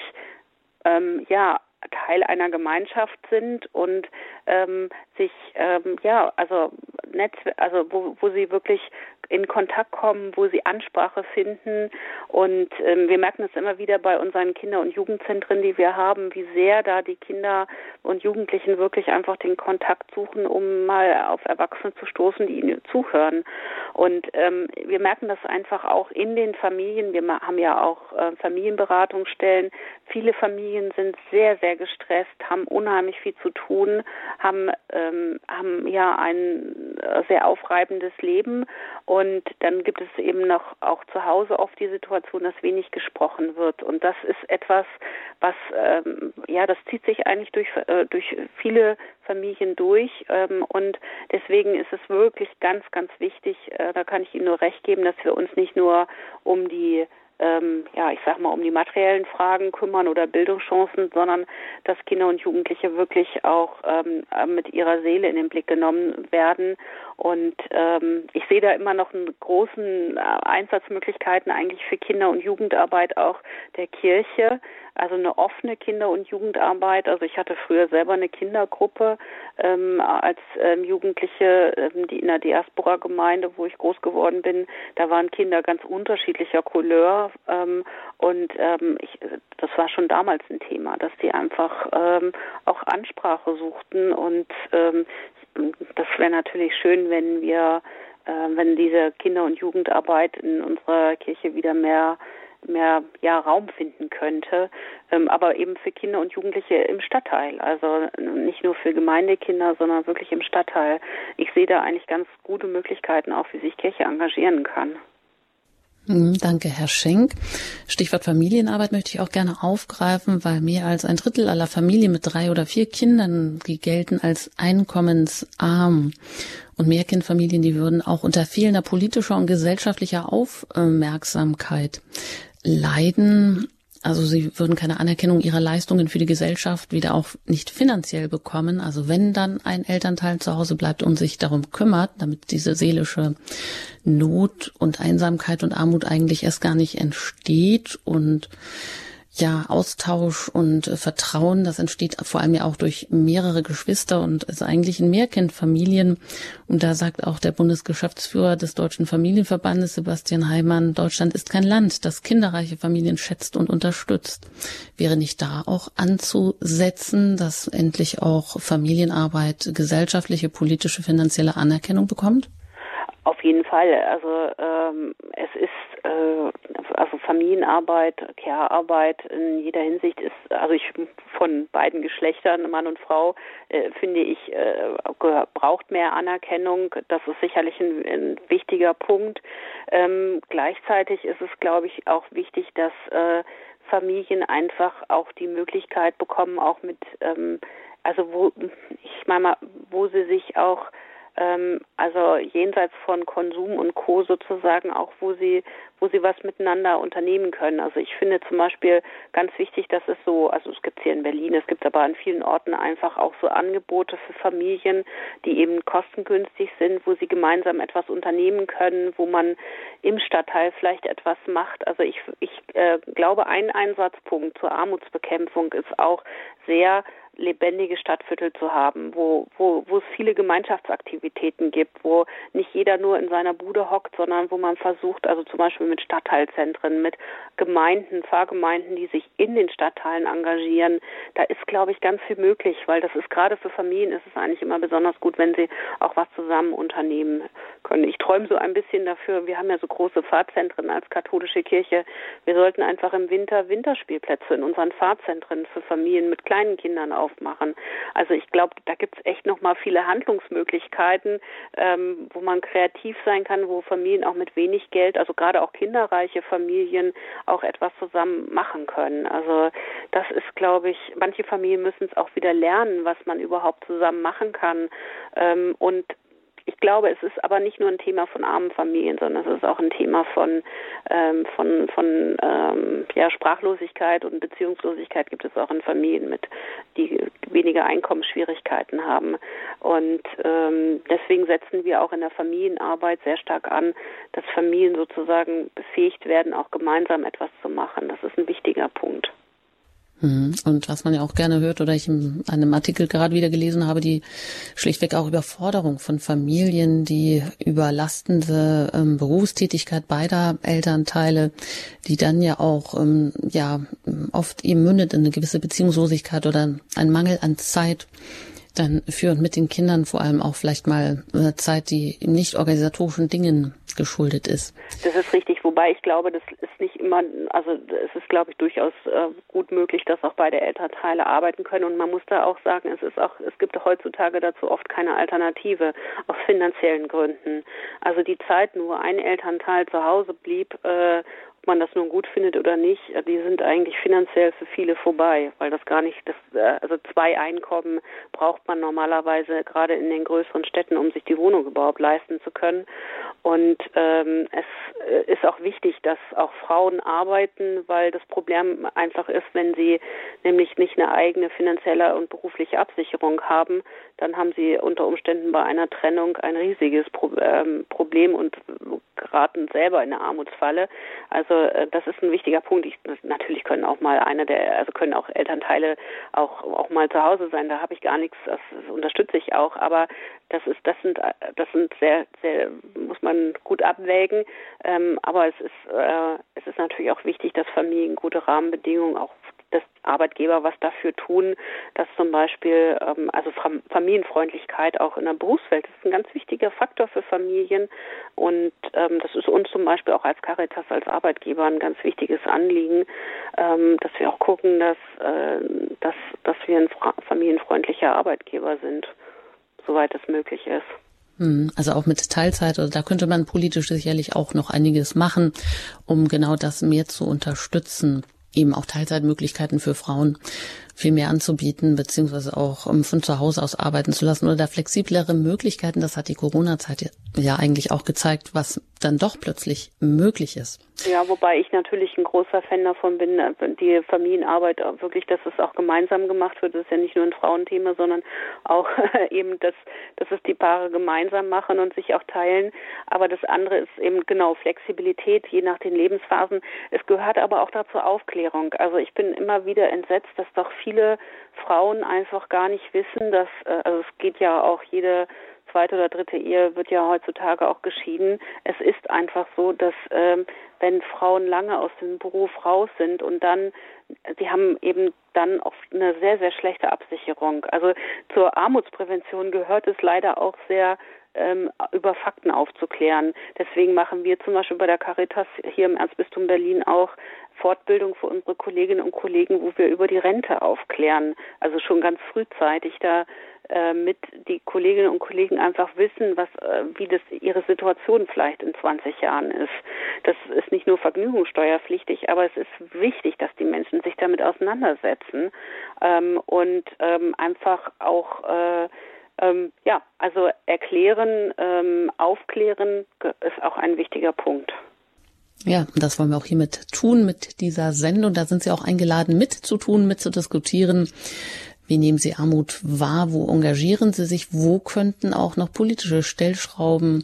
ähm, ja Teil einer Gemeinschaft sind und ähm, sich ähm, ja also Netz also wo, wo sie wirklich in Kontakt kommen, wo sie Ansprache finden und ähm, wir merken es immer wieder bei unseren Kinder- und Jugendzentren, die wir haben, wie sehr da die Kinder und Jugendlichen wirklich einfach den Kontakt suchen, um mal auf Erwachsene zu stoßen, die ihnen zuhören. Und ähm, wir merken das einfach auch in den Familien. Wir haben ja auch äh, Familienberatungsstellen. Viele Familien sind sehr sehr gestresst, haben unheimlich viel zu tun, haben ähm, haben ja ein äh, sehr aufreibendes Leben und dann gibt es eben noch auch zu Hause oft die Situation, dass wenig gesprochen wird und das ist etwas, was ähm, ja das zieht sich eigentlich durch äh, durch viele Familien durch ähm, und deswegen ist es wirklich ganz ganz wichtig. Äh, da kann ich Ihnen nur recht geben, dass wir uns nicht nur um die ähm, ja, ich sag mal, um die materiellen Fragen kümmern oder Bildungschancen, sondern dass Kinder und Jugendliche wirklich auch ähm, mit ihrer Seele in den Blick genommen werden. Und ähm, ich sehe da immer noch einen großen äh, Einsatzmöglichkeiten eigentlich für Kinder- und Jugendarbeit auch der Kirche. Also eine offene Kinder- und Jugendarbeit. Also ich hatte früher selber eine Kindergruppe ähm, als ähm, Jugendliche, ähm, die in der Diaspora-Gemeinde, wo ich groß geworden bin, da waren Kinder ganz unterschiedlicher Couleur ähm, und ähm, ich, das war schon damals ein Thema, dass die einfach ähm, auch Ansprache suchten und ähm, das wäre natürlich schön, wenn wir, äh, wenn diese Kinder- und Jugendarbeit in unserer Kirche wieder mehr mehr ja, Raum finden könnte, ähm, aber eben für Kinder und Jugendliche im Stadtteil. Also nicht nur für Gemeindekinder, sondern wirklich im Stadtteil. Ich sehe da eigentlich ganz gute Möglichkeiten auch, wie sich Kirche engagieren kann. Hm, danke, Herr Schenk. Stichwort Familienarbeit möchte ich auch gerne aufgreifen, weil mehr als ein Drittel aller Familien mit drei oder vier Kindern, die gelten als einkommensarm. Und Mehrkindfamilien, die würden auch unter fehlender politischer und gesellschaftlicher Aufmerksamkeit leiden. Also sie würden keine Anerkennung ihrer Leistungen für die Gesellschaft wieder auch nicht finanziell bekommen. Also wenn dann ein Elternteil zu Hause bleibt und sich darum kümmert, damit diese seelische Not und Einsamkeit und Armut eigentlich erst gar nicht entsteht und ja, Austausch und äh, Vertrauen, das entsteht vor allem ja auch durch mehrere Geschwister und ist eigentlich in Mehrkindfamilien. Und da sagt auch der Bundesgeschäftsführer des Deutschen Familienverbandes, Sebastian Heimann, Deutschland ist kein Land, das kinderreiche Familien schätzt und unterstützt. Wäre nicht da auch anzusetzen, dass endlich auch Familienarbeit gesellschaftliche, politische, finanzielle Anerkennung bekommt? Auf jeden Fall. Also ähm, es ist äh, also Familienarbeit, Care-Arbeit in jeder Hinsicht ist, also ich von beiden Geschlechtern, Mann und Frau, äh, finde ich, äh, braucht mehr Anerkennung. Das ist sicherlich ein, ein wichtiger Punkt. Ähm, gleichzeitig ist es, glaube ich, auch wichtig, dass äh, Familien einfach auch die Möglichkeit bekommen, auch mit, ähm, also wo, ich meine mal, wo sie sich auch ähm, also jenseits von Konsum und Co. sozusagen auch, wo sie, wo sie was miteinander unternehmen können. Also ich finde zum Beispiel ganz wichtig, dass es so, also es gibt hier in Berlin, es gibt aber an vielen Orten einfach auch so Angebote für Familien, die eben kostengünstig sind, wo sie gemeinsam etwas unternehmen können, wo man im Stadtteil vielleicht etwas macht. Also ich, ich äh, glaube, ein Einsatzpunkt zur Armutsbekämpfung ist auch sehr lebendige Stadtviertel zu haben, wo, wo, wo es viele Gemeinschaftsaktivitäten gibt, wo nicht jeder nur in seiner Bude hockt, sondern wo man versucht, also zum Beispiel mit Stadtteilzentren, mit Gemeinden, Pfarrgemeinden, die sich in den Stadtteilen engagieren, da ist, glaube ich, ganz viel möglich, weil das ist gerade für Familien ist es eigentlich immer besonders gut, wenn sie auch was zusammen unternehmen können. Ich träume so ein bisschen dafür, wir haben ja so große Fahrzentren als katholische Kirche, wir sollten einfach im Winter Winterspielplätze in unseren Fahrzentren für Familien mit kleinen Kindern auf aufmachen. Also ich glaube, da gibt es echt noch mal viele Handlungsmöglichkeiten, ähm, wo man kreativ sein kann, wo Familien auch mit wenig Geld, also gerade auch kinderreiche Familien, auch etwas zusammen machen können. Also das ist, glaube ich, manche Familien müssen es auch wieder lernen, was man überhaupt zusammen machen kann. Ähm, und ich glaube, es ist aber nicht nur ein Thema von armen Familien, sondern es ist auch ein Thema von, ähm, von, von ähm, ja, Sprachlosigkeit und Beziehungslosigkeit gibt es auch in Familien mit, die weniger Einkommensschwierigkeiten haben. Und ähm, deswegen setzen wir auch in der Familienarbeit sehr stark an, dass Familien sozusagen befähigt werden, auch gemeinsam etwas zu machen. Das ist ein wichtiger Punkt. Mhm. Und was man ja auch gerne hört oder ich in einem Artikel gerade wieder gelesen habe, die schlichtweg auch Überforderung von Familien, die überlastende ähm, Berufstätigkeit beider Elternteile, die dann ja auch ähm, ja oft eben mündet in eine gewisse Beziehungslosigkeit oder ein Mangel an Zeit dann führen mit den Kindern vor allem auch vielleicht mal äh, Zeit, die nicht organisatorischen Dingen geschuldet ist. Das ist richtig, wobei ich glaube, das ist nicht immer, also es ist, glaube ich, durchaus äh, gut möglich, dass auch beide Elternteile arbeiten können und man muss da auch sagen, es ist auch, es gibt heutzutage dazu oft keine Alternative aus finanziellen Gründen. Also die Zeit, nur ein Elternteil zu Hause blieb äh, man das nun gut findet oder nicht, äh, die sind eigentlich finanziell für viele vorbei, weil das gar nicht, das, äh, also zwei Einkommen braucht man normalerweise gerade in den größeren Städten, um sich die Wohnung überhaupt leisten zu können. Und ähm, es äh, ist auch wichtig, dass auch Frauen arbeiten, weil das Problem einfach ist, wenn sie nämlich nicht eine eigene finanzielle und berufliche Absicherung haben, dann haben sie unter Umständen bei einer Trennung ein riesiges ähm, Problem und geraten selber in eine Armutsfalle. Also äh, das ist ein wichtiger Punkt. Ich, natürlich können auch mal eine der, also können auch Elternteile auch auch mal zu Hause sein. Da habe ich gar nichts. Das, das unterstütze ich auch. Aber das ist, das sind, das sind sehr, sehr muss man gut abwägen. Ähm, aber es ist, äh, es ist natürlich auch wichtig, dass Familien gute Rahmenbedingungen auch dass Arbeitgeber was dafür tun, dass zum Beispiel ähm, also Familienfreundlichkeit auch in der Berufswelt ist ein ganz wichtiger Faktor für Familien und ähm, das ist uns zum Beispiel auch als Caritas als Arbeitgeber ein ganz wichtiges Anliegen, ähm, dass wir auch gucken, dass äh, dass dass wir ein familienfreundlicher Arbeitgeber sind, soweit es möglich ist. Hm, also auch mit Teilzeit, oder da könnte man politisch sicherlich auch noch einiges machen, um genau das mehr zu unterstützen eben auch Teilzeitmöglichkeiten für Frauen viel mehr anzubieten, beziehungsweise auch um, von zu Hause aus arbeiten zu lassen oder da flexiblere Möglichkeiten. Das hat die Corona-Zeit ja eigentlich auch gezeigt, was dann doch plötzlich möglich ist. Ja, wobei ich natürlich ein großer Fan davon bin, die Familienarbeit wirklich, dass es auch gemeinsam gemacht wird. Das ist ja nicht nur ein Frauenthema, sondern auch *laughs* eben, dass, dass es die Paare gemeinsam machen und sich auch teilen. Aber das andere ist eben genau Flexibilität, je nach den Lebensphasen. Es gehört aber auch dazu Aufklärung. Also ich bin immer wieder entsetzt, dass doch viele Frauen einfach gar nicht wissen, dass, äh, also es geht ja auch jede zweite oder dritte Ehe wird ja heutzutage auch geschieden. Es ist einfach so, dass ähm, wenn Frauen lange aus dem Beruf raus sind und dann, sie haben eben dann oft eine sehr, sehr schlechte Absicherung. Also zur Armutsprävention gehört es leider auch sehr ähm, über Fakten aufzuklären. Deswegen machen wir zum Beispiel bei der Caritas hier im Erzbistum Berlin auch Fortbildung für unsere Kolleginnen und Kollegen, wo wir über die Rente aufklären. Also schon ganz frühzeitig da äh, mit die Kolleginnen und Kollegen einfach wissen, was, äh, wie das ihre Situation vielleicht in 20 Jahren ist. Das ist nicht nur vergnügungssteuerpflichtig, aber es ist wichtig, dass die Menschen sich damit auseinandersetzen ähm, und ähm, einfach auch äh, ähm, ja, also erklären, ähm, aufklären ist auch ein wichtiger Punkt. Ja, das wollen wir auch hiermit tun mit dieser Sendung. Da sind Sie auch eingeladen, mitzutun, mitzudiskutieren. Wie nehmen Sie Armut wahr? Wo engagieren Sie sich? Wo könnten auch noch politische Stellschrauben?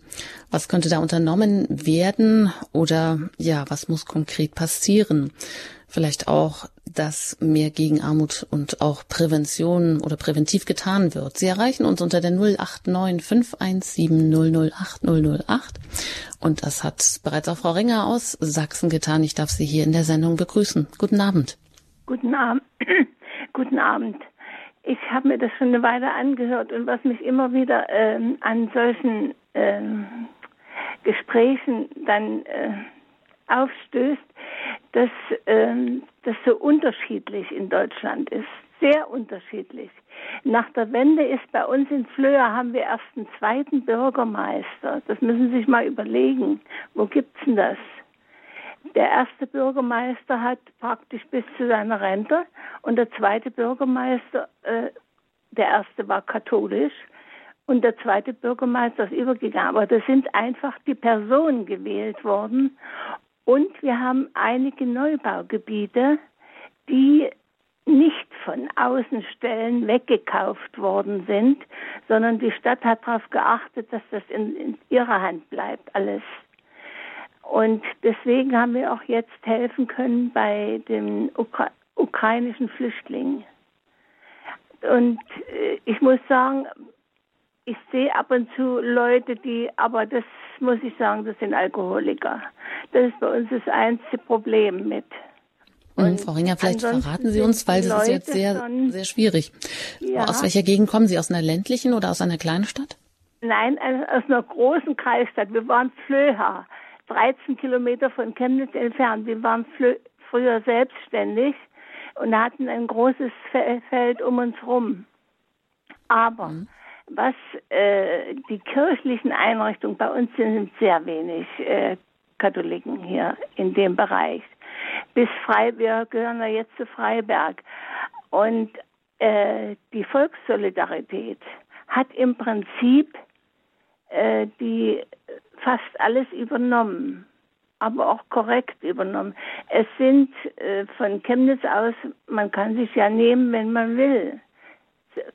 Was könnte da unternommen werden? Oder ja, was muss konkret passieren? Vielleicht auch, dass mehr gegen Armut und auch Prävention oder präventiv getan wird. Sie erreichen uns unter der 089 517 008 008. Und das hat bereits auch Frau Ringer aus Sachsen getan. Ich darf Sie hier in der Sendung begrüßen. Guten Abend. Guten Abend. *clears throat* Guten Abend. Ich habe mir das schon eine Weile angehört und was mich immer wieder ähm, an solchen ähm, Gesprächen dann äh, aufstößt, dass ähm, das so unterschiedlich in Deutschland ist. Sehr unterschiedlich. Nach der Wende ist bei uns in Flöhr haben wir erst einen zweiten Bürgermeister. Das müssen Sie sich mal überlegen. Wo gibt's denn das? Der erste Bürgermeister hat praktisch bis zu seiner Rente und der zweite Bürgermeister, äh, der erste war katholisch und der zweite Bürgermeister ist übergegangen. Aber das sind einfach die Personen gewählt worden und wir haben einige Neubaugebiete, die nicht von Außenstellen weggekauft worden sind, sondern die Stadt hat darauf geachtet, dass das in, in ihrer Hand bleibt, alles. Und deswegen haben wir auch jetzt helfen können bei den Ukra ukrainischen Flüchtlingen. Und äh, ich muss sagen, ich sehe ab und zu Leute, die, aber das muss ich sagen, das sind Alkoholiker. Das ist bei uns das einzige Problem mit. Und, und Frau Ringer, vielleicht verraten Sie uns, weil das ist jetzt sehr, schon, sehr schwierig. Ja. Aus welcher Gegend kommen Sie? Aus einer ländlichen oder aus einer kleinen Stadt? Nein, aus einer großen Kreisstadt. Wir waren Flöha, 13 Kilometer von Chemnitz entfernt. Wir waren früher selbstständig und hatten ein großes Feld um uns rum. Aber mhm was äh, die kirchlichen Einrichtungen bei uns sind, sind sehr wenig äh, Katholiken hier in dem Bereich. Bis Freiberg gehören wir jetzt zu Freiberg. Und äh, die Volkssolidarität hat im Prinzip äh, die fast alles übernommen, aber auch korrekt übernommen. Es sind äh, von Chemnitz aus, man kann sich ja nehmen, wenn man will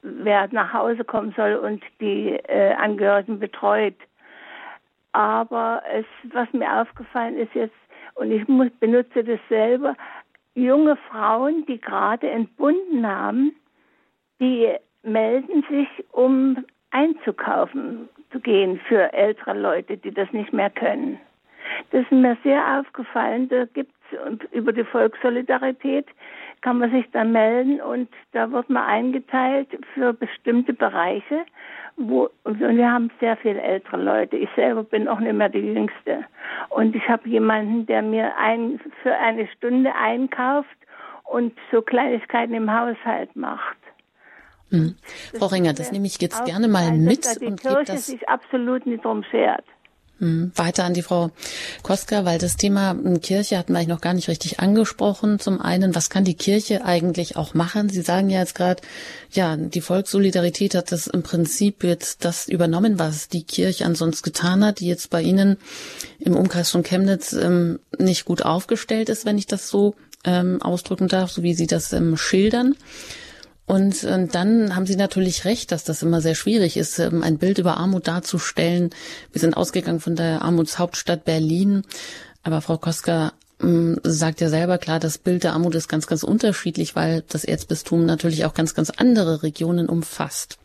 wer nach Hause kommen soll und die äh, Angehörigen betreut. Aber es, was mir aufgefallen ist jetzt, und ich muss, benutze das selber, junge Frauen, die gerade entbunden haben, die melden sich, um einzukaufen zu gehen für ältere Leute, die das nicht mehr können. Das ist mir sehr aufgefallen. Da gibt es über die Volkssolidarität kann man sich da melden und da wird man eingeteilt für bestimmte Bereiche. Wo, und wir haben sehr viele ältere Leute. Ich selber bin auch nicht mehr die Jüngste. Und ich habe jemanden, der mir ein, für eine Stunde einkauft und so Kleinigkeiten im Haushalt macht. Hm. Frau Ringer, das nehme ich jetzt gerne mal mit. Die und Kirche das sich absolut nicht drum schert. Hm, weiter an die Frau Koska, weil das Thema hm, Kirche hatten wir eigentlich noch gar nicht richtig angesprochen. Zum einen, was kann die Kirche eigentlich auch machen? Sie sagen ja jetzt gerade, ja, die Volkssolidarität hat das im Prinzip jetzt das übernommen, was die Kirche ansonsten getan hat, die jetzt bei Ihnen im Umkreis von Chemnitz ähm, nicht gut aufgestellt ist, wenn ich das so ähm, ausdrücken darf, so wie Sie das ähm, schildern. Und äh, dann haben Sie natürlich recht, dass das immer sehr schwierig ist, ähm, ein Bild über Armut darzustellen. Wir sind ausgegangen von der Armutshauptstadt Berlin. Aber Frau Koska ähm, sagt ja selber klar, das Bild der Armut ist ganz, ganz unterschiedlich, weil das Erzbistum natürlich auch ganz, ganz andere Regionen umfasst.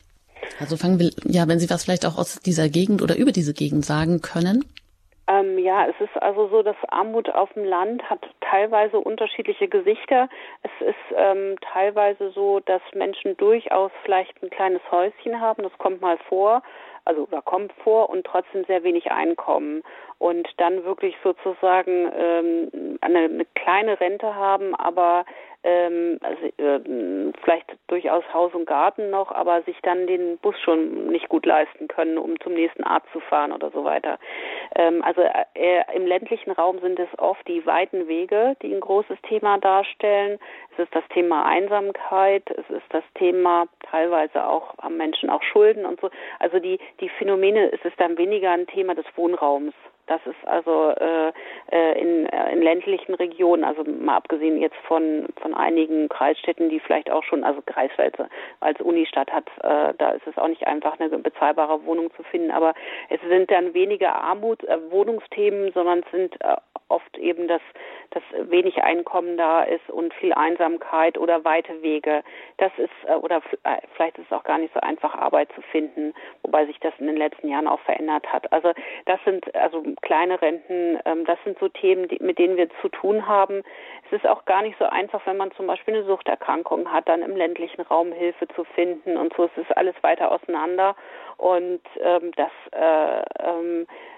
Also fangen wir, ja, wenn Sie was vielleicht auch aus dieser Gegend oder über diese Gegend sagen können. Ähm, ja, es ist also so, dass Armut auf dem Land hat teilweise unterschiedliche Gesichter. Es ist ähm, teilweise so, dass Menschen durchaus vielleicht ein kleines Häuschen haben, das kommt mal vor, also da kommt vor und trotzdem sehr wenig Einkommen und dann wirklich sozusagen ähm, eine, eine kleine Rente haben, aber ähm, also, äh, vielleicht durchaus Haus und Garten noch, aber sich dann den Bus schon nicht gut leisten können, um zum nächsten Arzt zu fahren oder so weiter. Ähm, also äh, im ländlichen Raum sind es oft die weiten Wege, die ein großes Thema darstellen. Es ist das Thema Einsamkeit, es ist das Thema teilweise auch am Menschen auch Schulden und so. Also die, die Phänomene, es ist dann weniger ein Thema des Wohnraums. Das ist also äh, äh, in, äh, in ländlichen Regionen, also mal abgesehen jetzt von, von einigen Kreisstädten, die vielleicht auch schon, also Greifswald als Unistadt hat, äh, da ist es auch nicht einfach eine bezahlbare Wohnung zu finden, aber es sind dann weniger Armut, äh, Wohnungsthemen, sondern es sind äh, oft eben, dass, dass wenig Einkommen da ist und viel Einsamkeit oder weite Wege. Das ist, äh, oder äh, vielleicht ist es auch gar nicht so einfach, Arbeit zu finden, wobei sich das in den letzten Jahren auch verändert hat. Also das sind also kleine Renten, ähm, das sind so Themen, mit denen wir zu tun haben. Es ist auch gar nicht so einfach, wenn man zum Beispiel eine Suchterkrankung hat, dann im ländlichen Raum Hilfe zu finden und so. Es ist alles weiter auseinander und ähm, das äh, ähm, äh,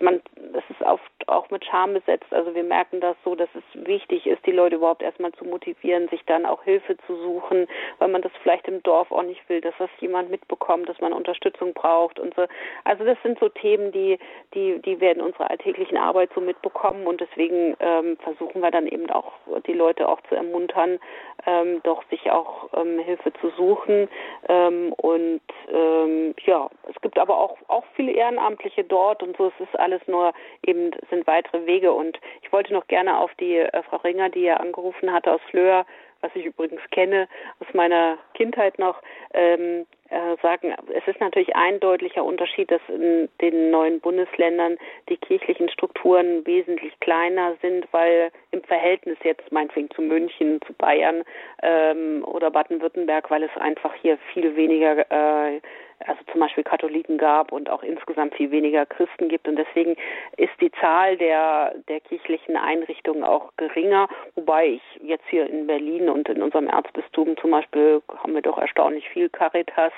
man, das ist oft auch mit Scham besetzt. Also wir merken das so, dass es wichtig ist, die Leute überhaupt erstmal zu motivieren, sich dann auch Hilfe zu suchen, weil man das vielleicht im Dorf auch nicht will, dass das jemand mitbekommt, dass man Unterstützung braucht und so. Also das sind so Themen, die, die, die werden in unserer alltäglichen Arbeit so mitbekommen und deswegen ähm, versuchen wir dann eben auch die Leute auch zu ermuntern, ähm, doch sich auch ähm, Hilfe zu suchen. Ähm, und ähm, ja, es gibt aber auch, auch viele Ehrenamtliche dort und so. Es ist alles nur eben, sind weitere Wege. Und ich wollte noch gerne auf die äh, Frau Ringer, die ja angerufen hatte aus Flöhr, was ich übrigens kenne aus meiner Kindheit noch, ähm, äh, sagen, es ist natürlich ein deutlicher Unterschied, dass in den neuen Bundesländern die kirchlichen Strukturen wesentlich kleiner sind, weil im Verhältnis jetzt meinetwegen zu München, zu Bayern ähm, oder Baden-Württemberg, weil es einfach hier viel weniger äh, also zum Beispiel Katholiken gab und auch insgesamt viel weniger Christen gibt. Und deswegen ist die Zahl der, der kirchlichen Einrichtungen auch geringer. Wobei ich jetzt hier in Berlin und in unserem Erzbistum zum Beispiel haben wir doch erstaunlich viel Caritas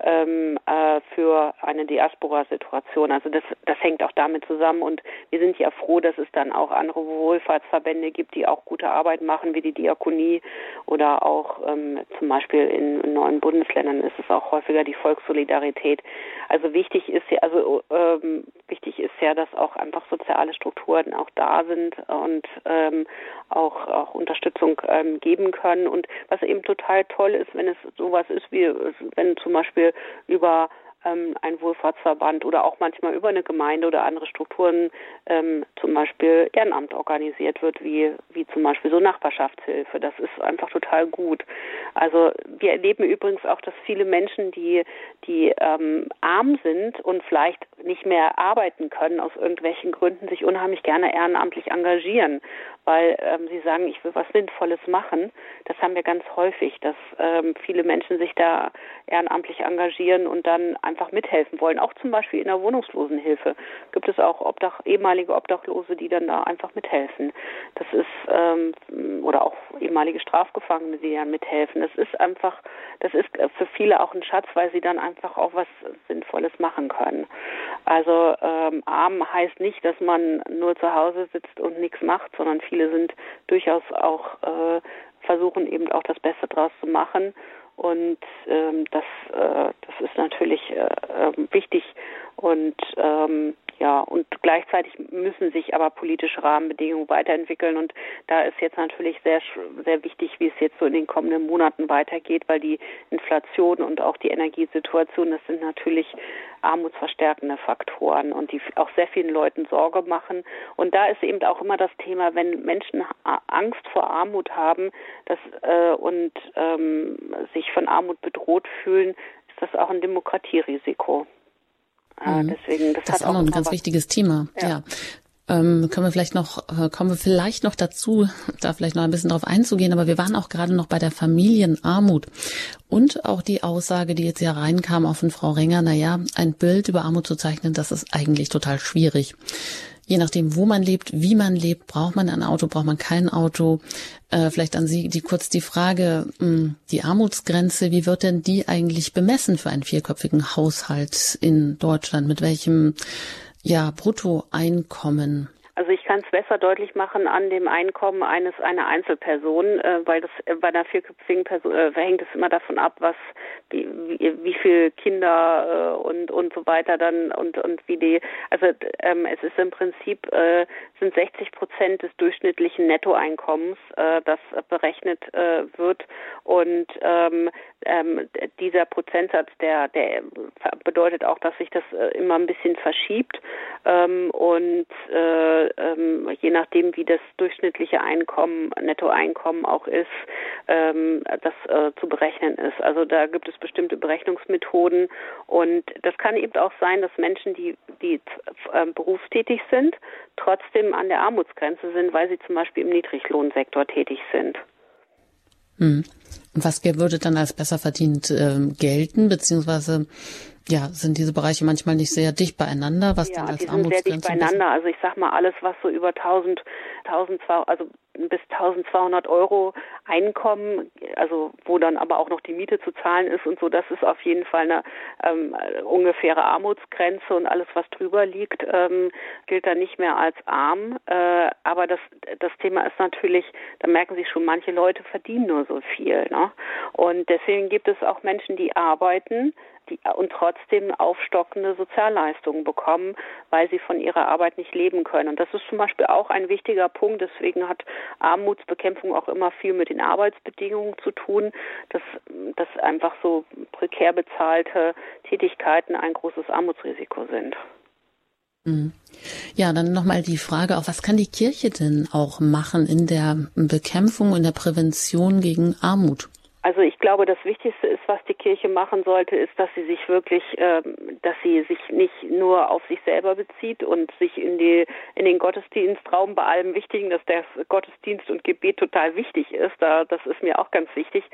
ähm, äh, für eine Diaspora-Situation. Also das, das hängt auch damit zusammen. Und wir sind ja froh, dass es dann auch andere Wohlfahrtsverbände gibt, die auch gute Arbeit machen, wie die Diakonie oder auch ähm, zum Beispiel in, neuen Bundesländern ist es auch häufiger die Volkssolidarität Solidarität. Also wichtig ist ja, also ähm, wichtig ist ja, dass auch einfach soziale Strukturen auch da sind und ähm, auch, auch Unterstützung ähm, geben können. Und was eben total toll ist, wenn es sowas ist wie, wenn zum Beispiel über ähm, ein Wohlfahrtsverband oder auch manchmal über eine Gemeinde oder andere Strukturen ähm, zum Beispiel Ehrenamt organisiert wird, wie, wie zum Beispiel so Nachbarschaftshilfe. Das ist einfach total gut. Also wir erleben übrigens auch, dass viele Menschen, die, die ähm, arm sind und vielleicht nicht mehr arbeiten können aus irgendwelchen Gründen, sich unheimlich gerne ehrenamtlich engagieren, weil ähm, sie sagen, ich will was Sinnvolles machen. Das haben wir ganz häufig, dass ähm, viele Menschen sich da ehrenamtlich engagieren und dann einfach mithelfen wollen. Auch zum Beispiel in der Wohnungslosenhilfe gibt es auch Obdach, ehemalige Obdachlose, die dann da einfach mithelfen. Das ist ähm, oder auch ehemalige Strafgefangene, die dann mithelfen. Das ist einfach, das ist für viele auch ein Schatz, weil sie dann einfach auch was Sinnvolles machen können. Also ähm, arm heißt nicht, dass man nur zu Hause sitzt und nichts macht, sondern viele sind durchaus auch äh, versuchen eben auch das Beste draus zu machen und ähm, das, äh, das ist natürlich äh, ähm, wichtig. Und ähm, ja, und gleichzeitig müssen sich aber politische Rahmenbedingungen weiterentwickeln. Und da ist jetzt natürlich sehr, sehr wichtig, wie es jetzt so in den kommenden Monaten weitergeht, weil die Inflation und auch die Energiesituation, das sind natürlich armutsverstärkende Faktoren und die auch sehr vielen Leuten Sorge machen. Und da ist eben auch immer das Thema, wenn Menschen Angst vor Armut haben das, äh, und ähm, sich von Armut bedroht fühlen, ist das auch ein Demokratierisiko. Mhm. Deswegen, das, das ist auch noch ein ganz was. wichtiges Thema. Ja. ja. Ähm, können wir vielleicht noch, äh, kommen wir vielleicht noch dazu, *laughs* da vielleicht noch ein bisschen drauf einzugehen, aber wir waren auch gerade noch bei der Familienarmut und auch die Aussage, die jetzt hier reinkam, auch von Frau Renger, na ja, ein Bild über Armut zu zeichnen, das ist eigentlich total schwierig je nachdem, wo man lebt, wie man lebt, braucht man ein Auto, braucht man kein Auto. Äh, vielleicht an Sie die kurz die Frage, mh, hm, die Armutsgrenze, wie wird denn die eigentlich bemessen für einen vierköpfigen Haushalt in Deutschland? Mit welchem ja, Bruttoeinkommen? Also ich kann es besser deutlich machen an dem Einkommen eines einer Einzelperson, äh, weil das äh, bei einer vierköpfigen Person äh, hängt es immer davon ab, was wie, wie, wie viel Kinder äh, und und so weiter dann und und wie die also ähm, es ist im Prinzip äh, sind 60 Prozent des durchschnittlichen Nettoeinkommens, äh, das berechnet äh, wird. Und ähm, ähm, dieser Prozentsatz der der bedeutet auch, dass sich das äh, immer ein bisschen verschiebt. Ähm, und äh, ähm, je nachdem, wie das durchschnittliche Einkommen, Nettoeinkommen auch ist, ähm, das äh, zu berechnen ist. Also da gibt es bestimmte Berechnungsmethoden und das kann eben auch sein, dass Menschen, die, die äh, berufstätig sind, trotzdem an der Armutsgrenze sind, weil sie zum Beispiel im Niedriglohnsektor tätig sind. Hm. Und was würde dann als besser verdient äh, gelten, beziehungsweise ja, sind diese Bereiche manchmal nicht sehr dicht beieinander, was ja, dann als die sind sehr dicht beieinander. Also ich sag mal alles, was so über 1000, 1200, also bis 1200 Euro Einkommen, also wo dann aber auch noch die Miete zu zahlen ist und so, das ist auf jeden Fall eine ähm, ungefähre Armutsgrenze und alles, was drüber liegt, ähm, gilt dann nicht mehr als arm. Äh, aber das, das Thema ist natürlich, da merken Sie schon, manche Leute verdienen nur so viel. Ne? Und deswegen gibt es auch Menschen, die arbeiten, die, und trotzdem aufstockende Sozialleistungen bekommen, weil sie von ihrer Arbeit nicht leben können. Und das ist zum Beispiel auch ein wichtiger Punkt. Deswegen hat Armutsbekämpfung auch immer viel mit den Arbeitsbedingungen zu tun, dass, dass einfach so prekär bezahlte Tätigkeiten ein großes Armutsrisiko sind. Mhm. Ja, dann nochmal die Frage, auch was kann die Kirche denn auch machen in der Bekämpfung und der Prävention gegen Armut? Also ich glaube, das Wichtigste ist, was die Kirche machen sollte, ist, dass sie sich wirklich, ähm, dass sie sich nicht nur auf sich selber bezieht und sich in die in den Gottesdienstraum bei allem Wichtigen, dass der Gottesdienst und Gebet total wichtig ist, da das ist mir auch ganz wichtig,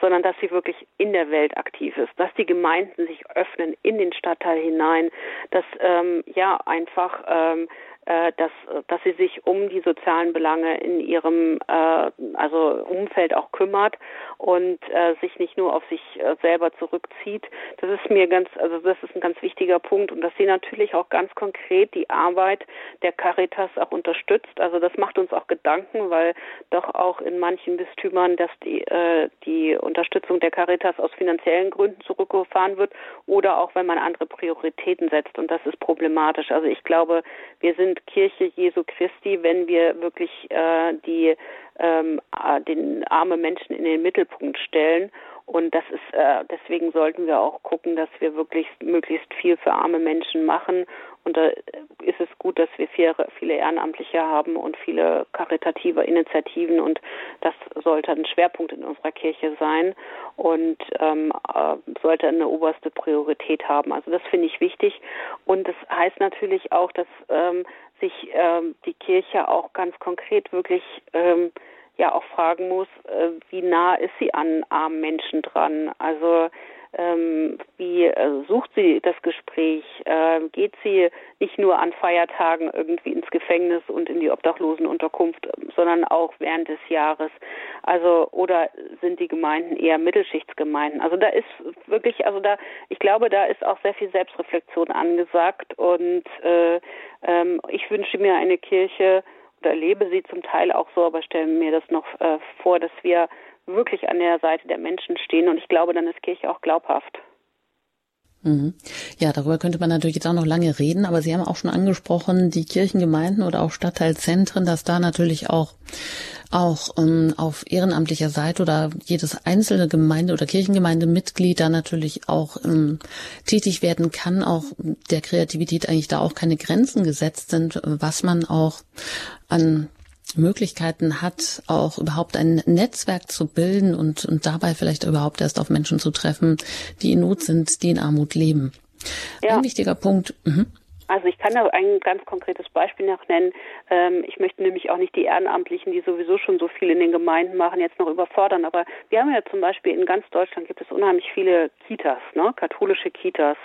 sondern dass sie wirklich in der Welt aktiv ist, dass die Gemeinden sich öffnen in den Stadtteil hinein, dass ähm, ja einfach ähm, äh, dass, dass sie sich um die sozialen Belange in ihrem äh, also Umfeld auch kümmert und äh, sich nicht nur auf sich äh, selber zurückzieht. Das ist mir ganz, also das ist ein ganz wichtiger Punkt und dass sie natürlich auch ganz konkret die Arbeit der Caritas auch unterstützt. Also das macht uns auch Gedanken, weil doch auch in manchen Bistümern, dass die äh, die Unterstützung der Caritas aus finanziellen Gründen zurückgefahren wird oder auch wenn man andere Prioritäten setzt und das ist problematisch. Also ich glaube, wir sind sind Kirche Jesu Christi, wenn wir wirklich äh, die ähm, den arme Menschen in den Mittelpunkt stellen. Und das ist äh, deswegen sollten wir auch gucken, dass wir wirklich möglichst viel für arme Menschen machen. Und da ist es gut, dass wir viele, viele Ehrenamtliche haben und viele karitative Initiativen. Und das sollte ein Schwerpunkt in unserer Kirche sein und ähm, äh, sollte eine oberste Priorität haben. Also das finde ich wichtig. Und das heißt natürlich auch, dass ähm, sich ähm, die Kirche auch ganz konkret wirklich ähm, ja auch fragen muss, äh, wie nah ist sie an armen Menschen dran? Also ähm, wie äh, sucht sie das Gespräch? Äh, geht sie nicht nur an Feiertagen irgendwie ins Gefängnis und in die Obdachlosenunterkunft, sondern auch während des Jahres? Also oder sind die Gemeinden eher Mittelschichtsgemeinden? Also da ist wirklich, also da, ich glaube, da ist auch sehr viel Selbstreflexion angesagt und äh, ähm, ich wünsche mir eine Kirche erlebe sie zum Teil auch so, aber stelle mir das noch äh, vor, dass wir wirklich an der Seite der Menschen stehen. Und ich glaube, dann ist Kirche auch glaubhaft. Mhm. Ja, darüber könnte man natürlich jetzt auch noch lange reden, aber Sie haben auch schon angesprochen, die Kirchengemeinden oder auch Stadtteilzentren, dass da natürlich auch auch ähm, auf ehrenamtlicher Seite oder jedes einzelne Gemeinde- oder Kirchengemeindemitglied da natürlich auch ähm, tätig werden kann, auch der Kreativität eigentlich da auch keine Grenzen gesetzt sind, was man auch an Möglichkeiten hat, auch überhaupt ein Netzwerk zu bilden und, und dabei vielleicht überhaupt erst auf Menschen zu treffen, die in Not sind, die in Armut leben. Ja. Ein wichtiger Punkt. Mhm. Also ich kann da ein ganz konkretes Beispiel noch nennen. Ähm, ich möchte nämlich auch nicht die Ehrenamtlichen, die sowieso schon so viel in den Gemeinden machen, jetzt noch überfordern. Aber wir haben ja zum Beispiel in ganz Deutschland gibt es unheimlich viele Kitas, ne? katholische Kitas.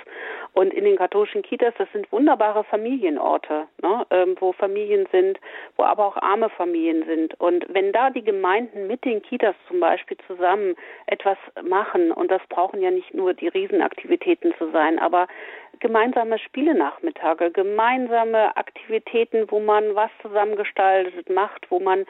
Und in den katholischen Kitas, das sind wunderbare Familienorte, ne? Ähm, wo Familien sind, wo aber auch arme Familien sind. Und wenn da die Gemeinden mit den Kitas zum Beispiel zusammen etwas machen, und das brauchen ja nicht nur die Riesenaktivitäten zu sein, aber gemeinsame Spielenachmittage, gemeinsame Aktivitäten, wo man was zusammengestaltet macht, wo man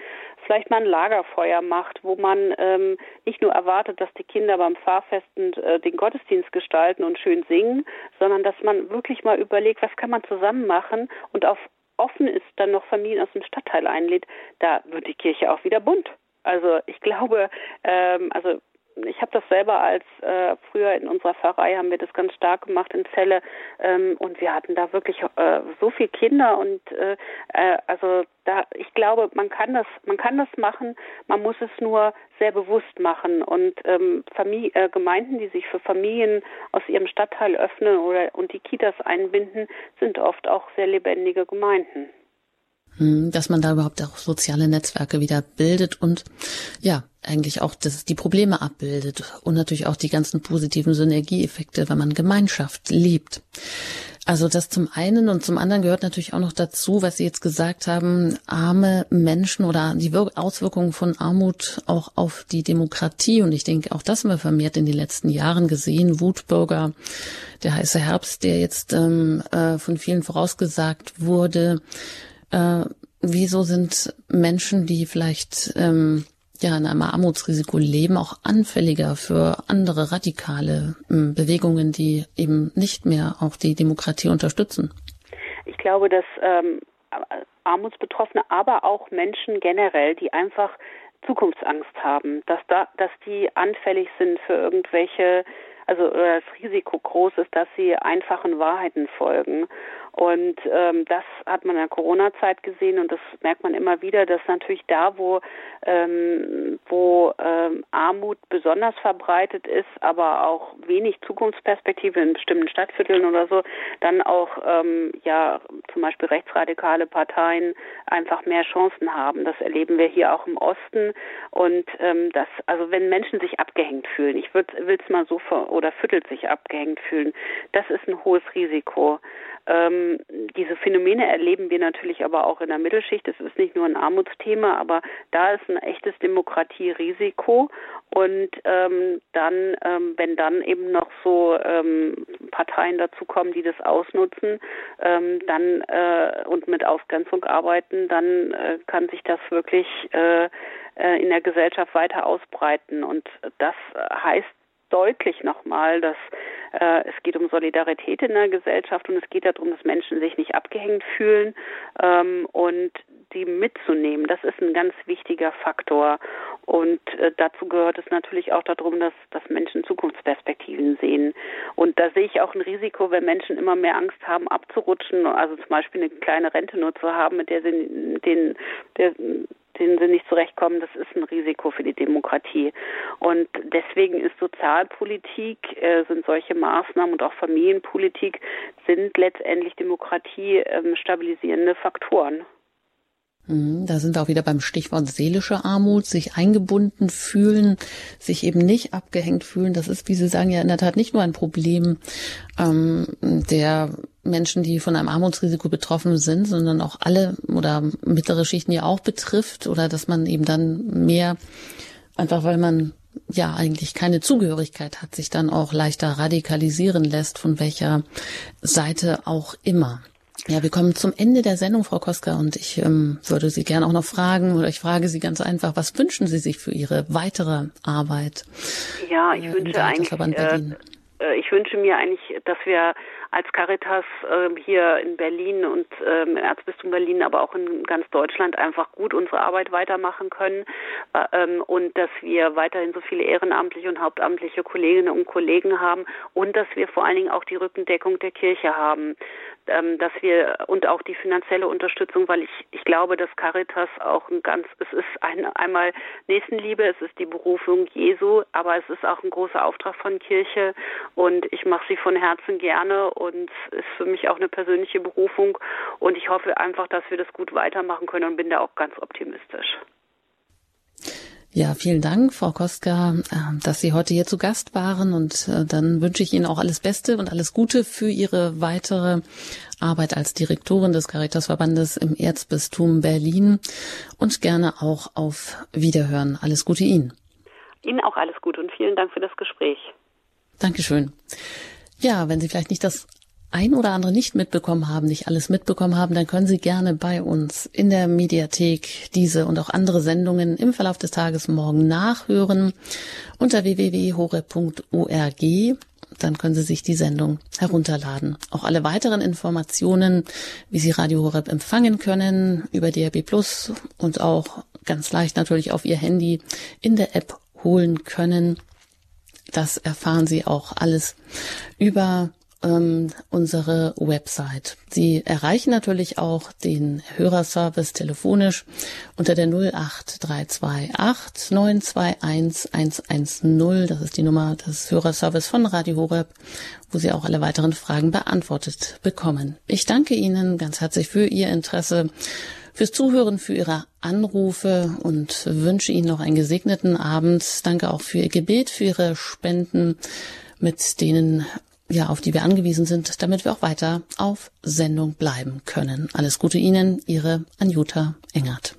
vielleicht mal ein Lagerfeuer macht, wo man ähm, nicht nur erwartet, dass die Kinder beim Pfarrfesten äh, den Gottesdienst gestalten und schön singen, sondern dass man wirklich mal überlegt, was kann man zusammen machen und auf offen ist, dann noch Familien aus dem Stadtteil einlädt, da wird die Kirche auch wieder bunt. Also ich glaube, ähm, also ich habe das selber als äh, früher in unserer Pfarrei haben wir das ganz stark gemacht in Celle ähm, und wir hatten da wirklich äh, so viele Kinder und äh, äh, also da ich glaube man kann das man kann das machen man muss es nur sehr bewusst machen und ähm, Familie, äh, Gemeinden die sich für Familien aus ihrem Stadtteil öffnen oder und die Kitas einbinden sind oft auch sehr lebendige Gemeinden. Hm, dass man da überhaupt auch soziale Netzwerke wieder bildet und ja, eigentlich auch das, die Probleme abbildet und natürlich auch die ganzen positiven Synergieeffekte, wenn man Gemeinschaft lebt. Also das zum einen und zum anderen gehört natürlich auch noch dazu, was Sie jetzt gesagt haben, arme Menschen oder die Auswirkungen von Armut auch auf die Demokratie. Und ich denke, auch das haben wir vermehrt in den letzten Jahren gesehen. Wutbürger, der heiße Herbst, der jetzt ähm, äh, von vielen vorausgesagt wurde, äh, wieso sind Menschen, die vielleicht ähm, ja in einem Armutsrisiko leben, auch anfälliger für andere radikale äh, Bewegungen, die eben nicht mehr auch die Demokratie unterstützen? Ich glaube, dass ähm, Armutsbetroffene, aber auch Menschen generell, die einfach Zukunftsangst haben, dass da, dass die anfällig sind für irgendwelche also das Risiko groß ist, dass sie einfachen Wahrheiten folgen. Und ähm, das hat man in der Corona-Zeit gesehen und das merkt man immer wieder, dass natürlich da, wo, ähm, wo ähm, Armut besonders verbreitet ist, aber auch wenig Zukunftsperspektive in bestimmten Stadtvierteln oder so, dann auch ähm, ja zum Beispiel rechtsradikale Parteien einfach mehr Chancen haben. Das erleben wir hier auch im Osten und ähm, das, also wenn Menschen sich abgehängt fühlen, ich will es mal so oder füttelt sich abgehängt fühlen, das ist ein hohes Risiko. Ähm, diese Phänomene erleben wir natürlich aber auch in der Mittelschicht. Es ist nicht nur ein Armutsthema, aber da ist ein echtes Demokratierisiko. Und ähm, dann, ähm, wenn dann eben noch so ähm, Parteien dazukommen, die das ausnutzen, ähm, dann äh, und mit Ausgrenzung arbeiten, dann äh, kann sich das wirklich äh, äh in der Gesellschaft weiter ausbreiten. Und das heißt deutlich nochmal, dass äh, es geht um Solidarität in der Gesellschaft und es geht darum, dass Menschen sich nicht abgehängt fühlen ähm, und die mitzunehmen. Das ist ein ganz wichtiger Faktor. Und äh, dazu gehört es natürlich auch darum, dass, dass Menschen Zukunftsperspektiven sehen. Und da sehe ich auch ein Risiko, wenn Menschen immer mehr Angst haben, abzurutschen, also zum Beispiel eine kleine Rente nur zu haben, mit der sie den, der, denen sie nicht zurechtkommen, das ist ein Risiko für die Demokratie. Und deswegen ist Sozialpolitik, äh, sind solche Maßnahmen und auch Familienpolitik sind letztendlich Demokratie ähm, stabilisierende Faktoren. Mhm, da sind wir auch wieder beim Stichwort seelische Armut, sich eingebunden fühlen, sich eben nicht abgehängt fühlen. Das ist, wie Sie sagen, ja in der Tat nicht nur ein Problem ähm, der Menschen, die von einem Armutsrisiko betroffen sind, sondern auch alle oder mittlere Schichten ja auch betrifft oder dass man eben dann mehr, einfach weil man ja eigentlich keine Zugehörigkeit hat, sich dann auch leichter radikalisieren lässt, von welcher Seite auch immer. Ja, wir kommen zum Ende der Sendung, Frau Koska, und ich ähm, würde Sie gerne auch noch fragen, oder ich frage Sie ganz einfach, was wünschen Sie sich für Ihre weitere Arbeit? Ja, ich äh, wünsche eigentlich, äh, äh, ich wünsche mir eigentlich, dass wir als Caritas äh, hier in Berlin und äh, im Erzbistum Berlin, aber auch in ganz Deutschland einfach gut unsere Arbeit weitermachen können. Äh, ähm, und dass wir weiterhin so viele ehrenamtliche und hauptamtliche Kolleginnen und Kollegen haben und dass wir vor allen Dingen auch die Rückendeckung der Kirche haben ähm, dass wir und auch die finanzielle Unterstützung, weil ich ich glaube, dass Caritas auch ein ganz es ist ein, einmal Nächstenliebe, es ist die Berufung Jesu, aber es ist auch ein großer Auftrag von Kirche und ich mache sie von Herzen gerne und ist für mich auch eine persönliche Berufung und ich hoffe einfach, dass wir das gut weitermachen können und bin da auch ganz optimistisch. Ja, vielen Dank, Frau Koska, äh, dass Sie heute hier zu Gast waren. Und äh, dann wünsche ich Ihnen auch alles Beste und alles Gute für Ihre weitere Arbeit als Direktorin des Caritasverbandes im Erzbistum Berlin und gerne auch auf Wiederhören. Alles Gute Ihnen. Ihnen auch alles Gute und vielen Dank für das Gespräch. Dankeschön. Ja, wenn Sie vielleicht nicht das ein oder andere nicht mitbekommen haben, nicht alles mitbekommen haben, dann können Sie gerne bei uns in der Mediathek diese und auch andere Sendungen im Verlauf des Tages morgen nachhören unter www.hore.org. Dann können Sie sich die Sendung herunterladen. Auch alle weiteren Informationen, wie Sie Radio Horeb empfangen können, über DRB Plus und auch ganz leicht natürlich auf Ihr Handy in der App holen können. Das erfahren Sie auch alles über ähm, unsere Website. Sie erreichen natürlich auch den Hörerservice telefonisch unter der 08328 921 110. Das ist die Nummer des Hörerservice von Radio Horeb, wo Sie auch alle weiteren Fragen beantwortet bekommen. Ich danke Ihnen ganz herzlich für Ihr Interesse fürs Zuhören, für Ihre Anrufe und wünsche Ihnen noch einen gesegneten Abend. Danke auch für Ihr Gebet, für Ihre Spenden, mit denen ja, auf die wir angewiesen sind, damit wir auch weiter auf Sendung bleiben können. Alles Gute Ihnen, Ihre Anjuta Engert.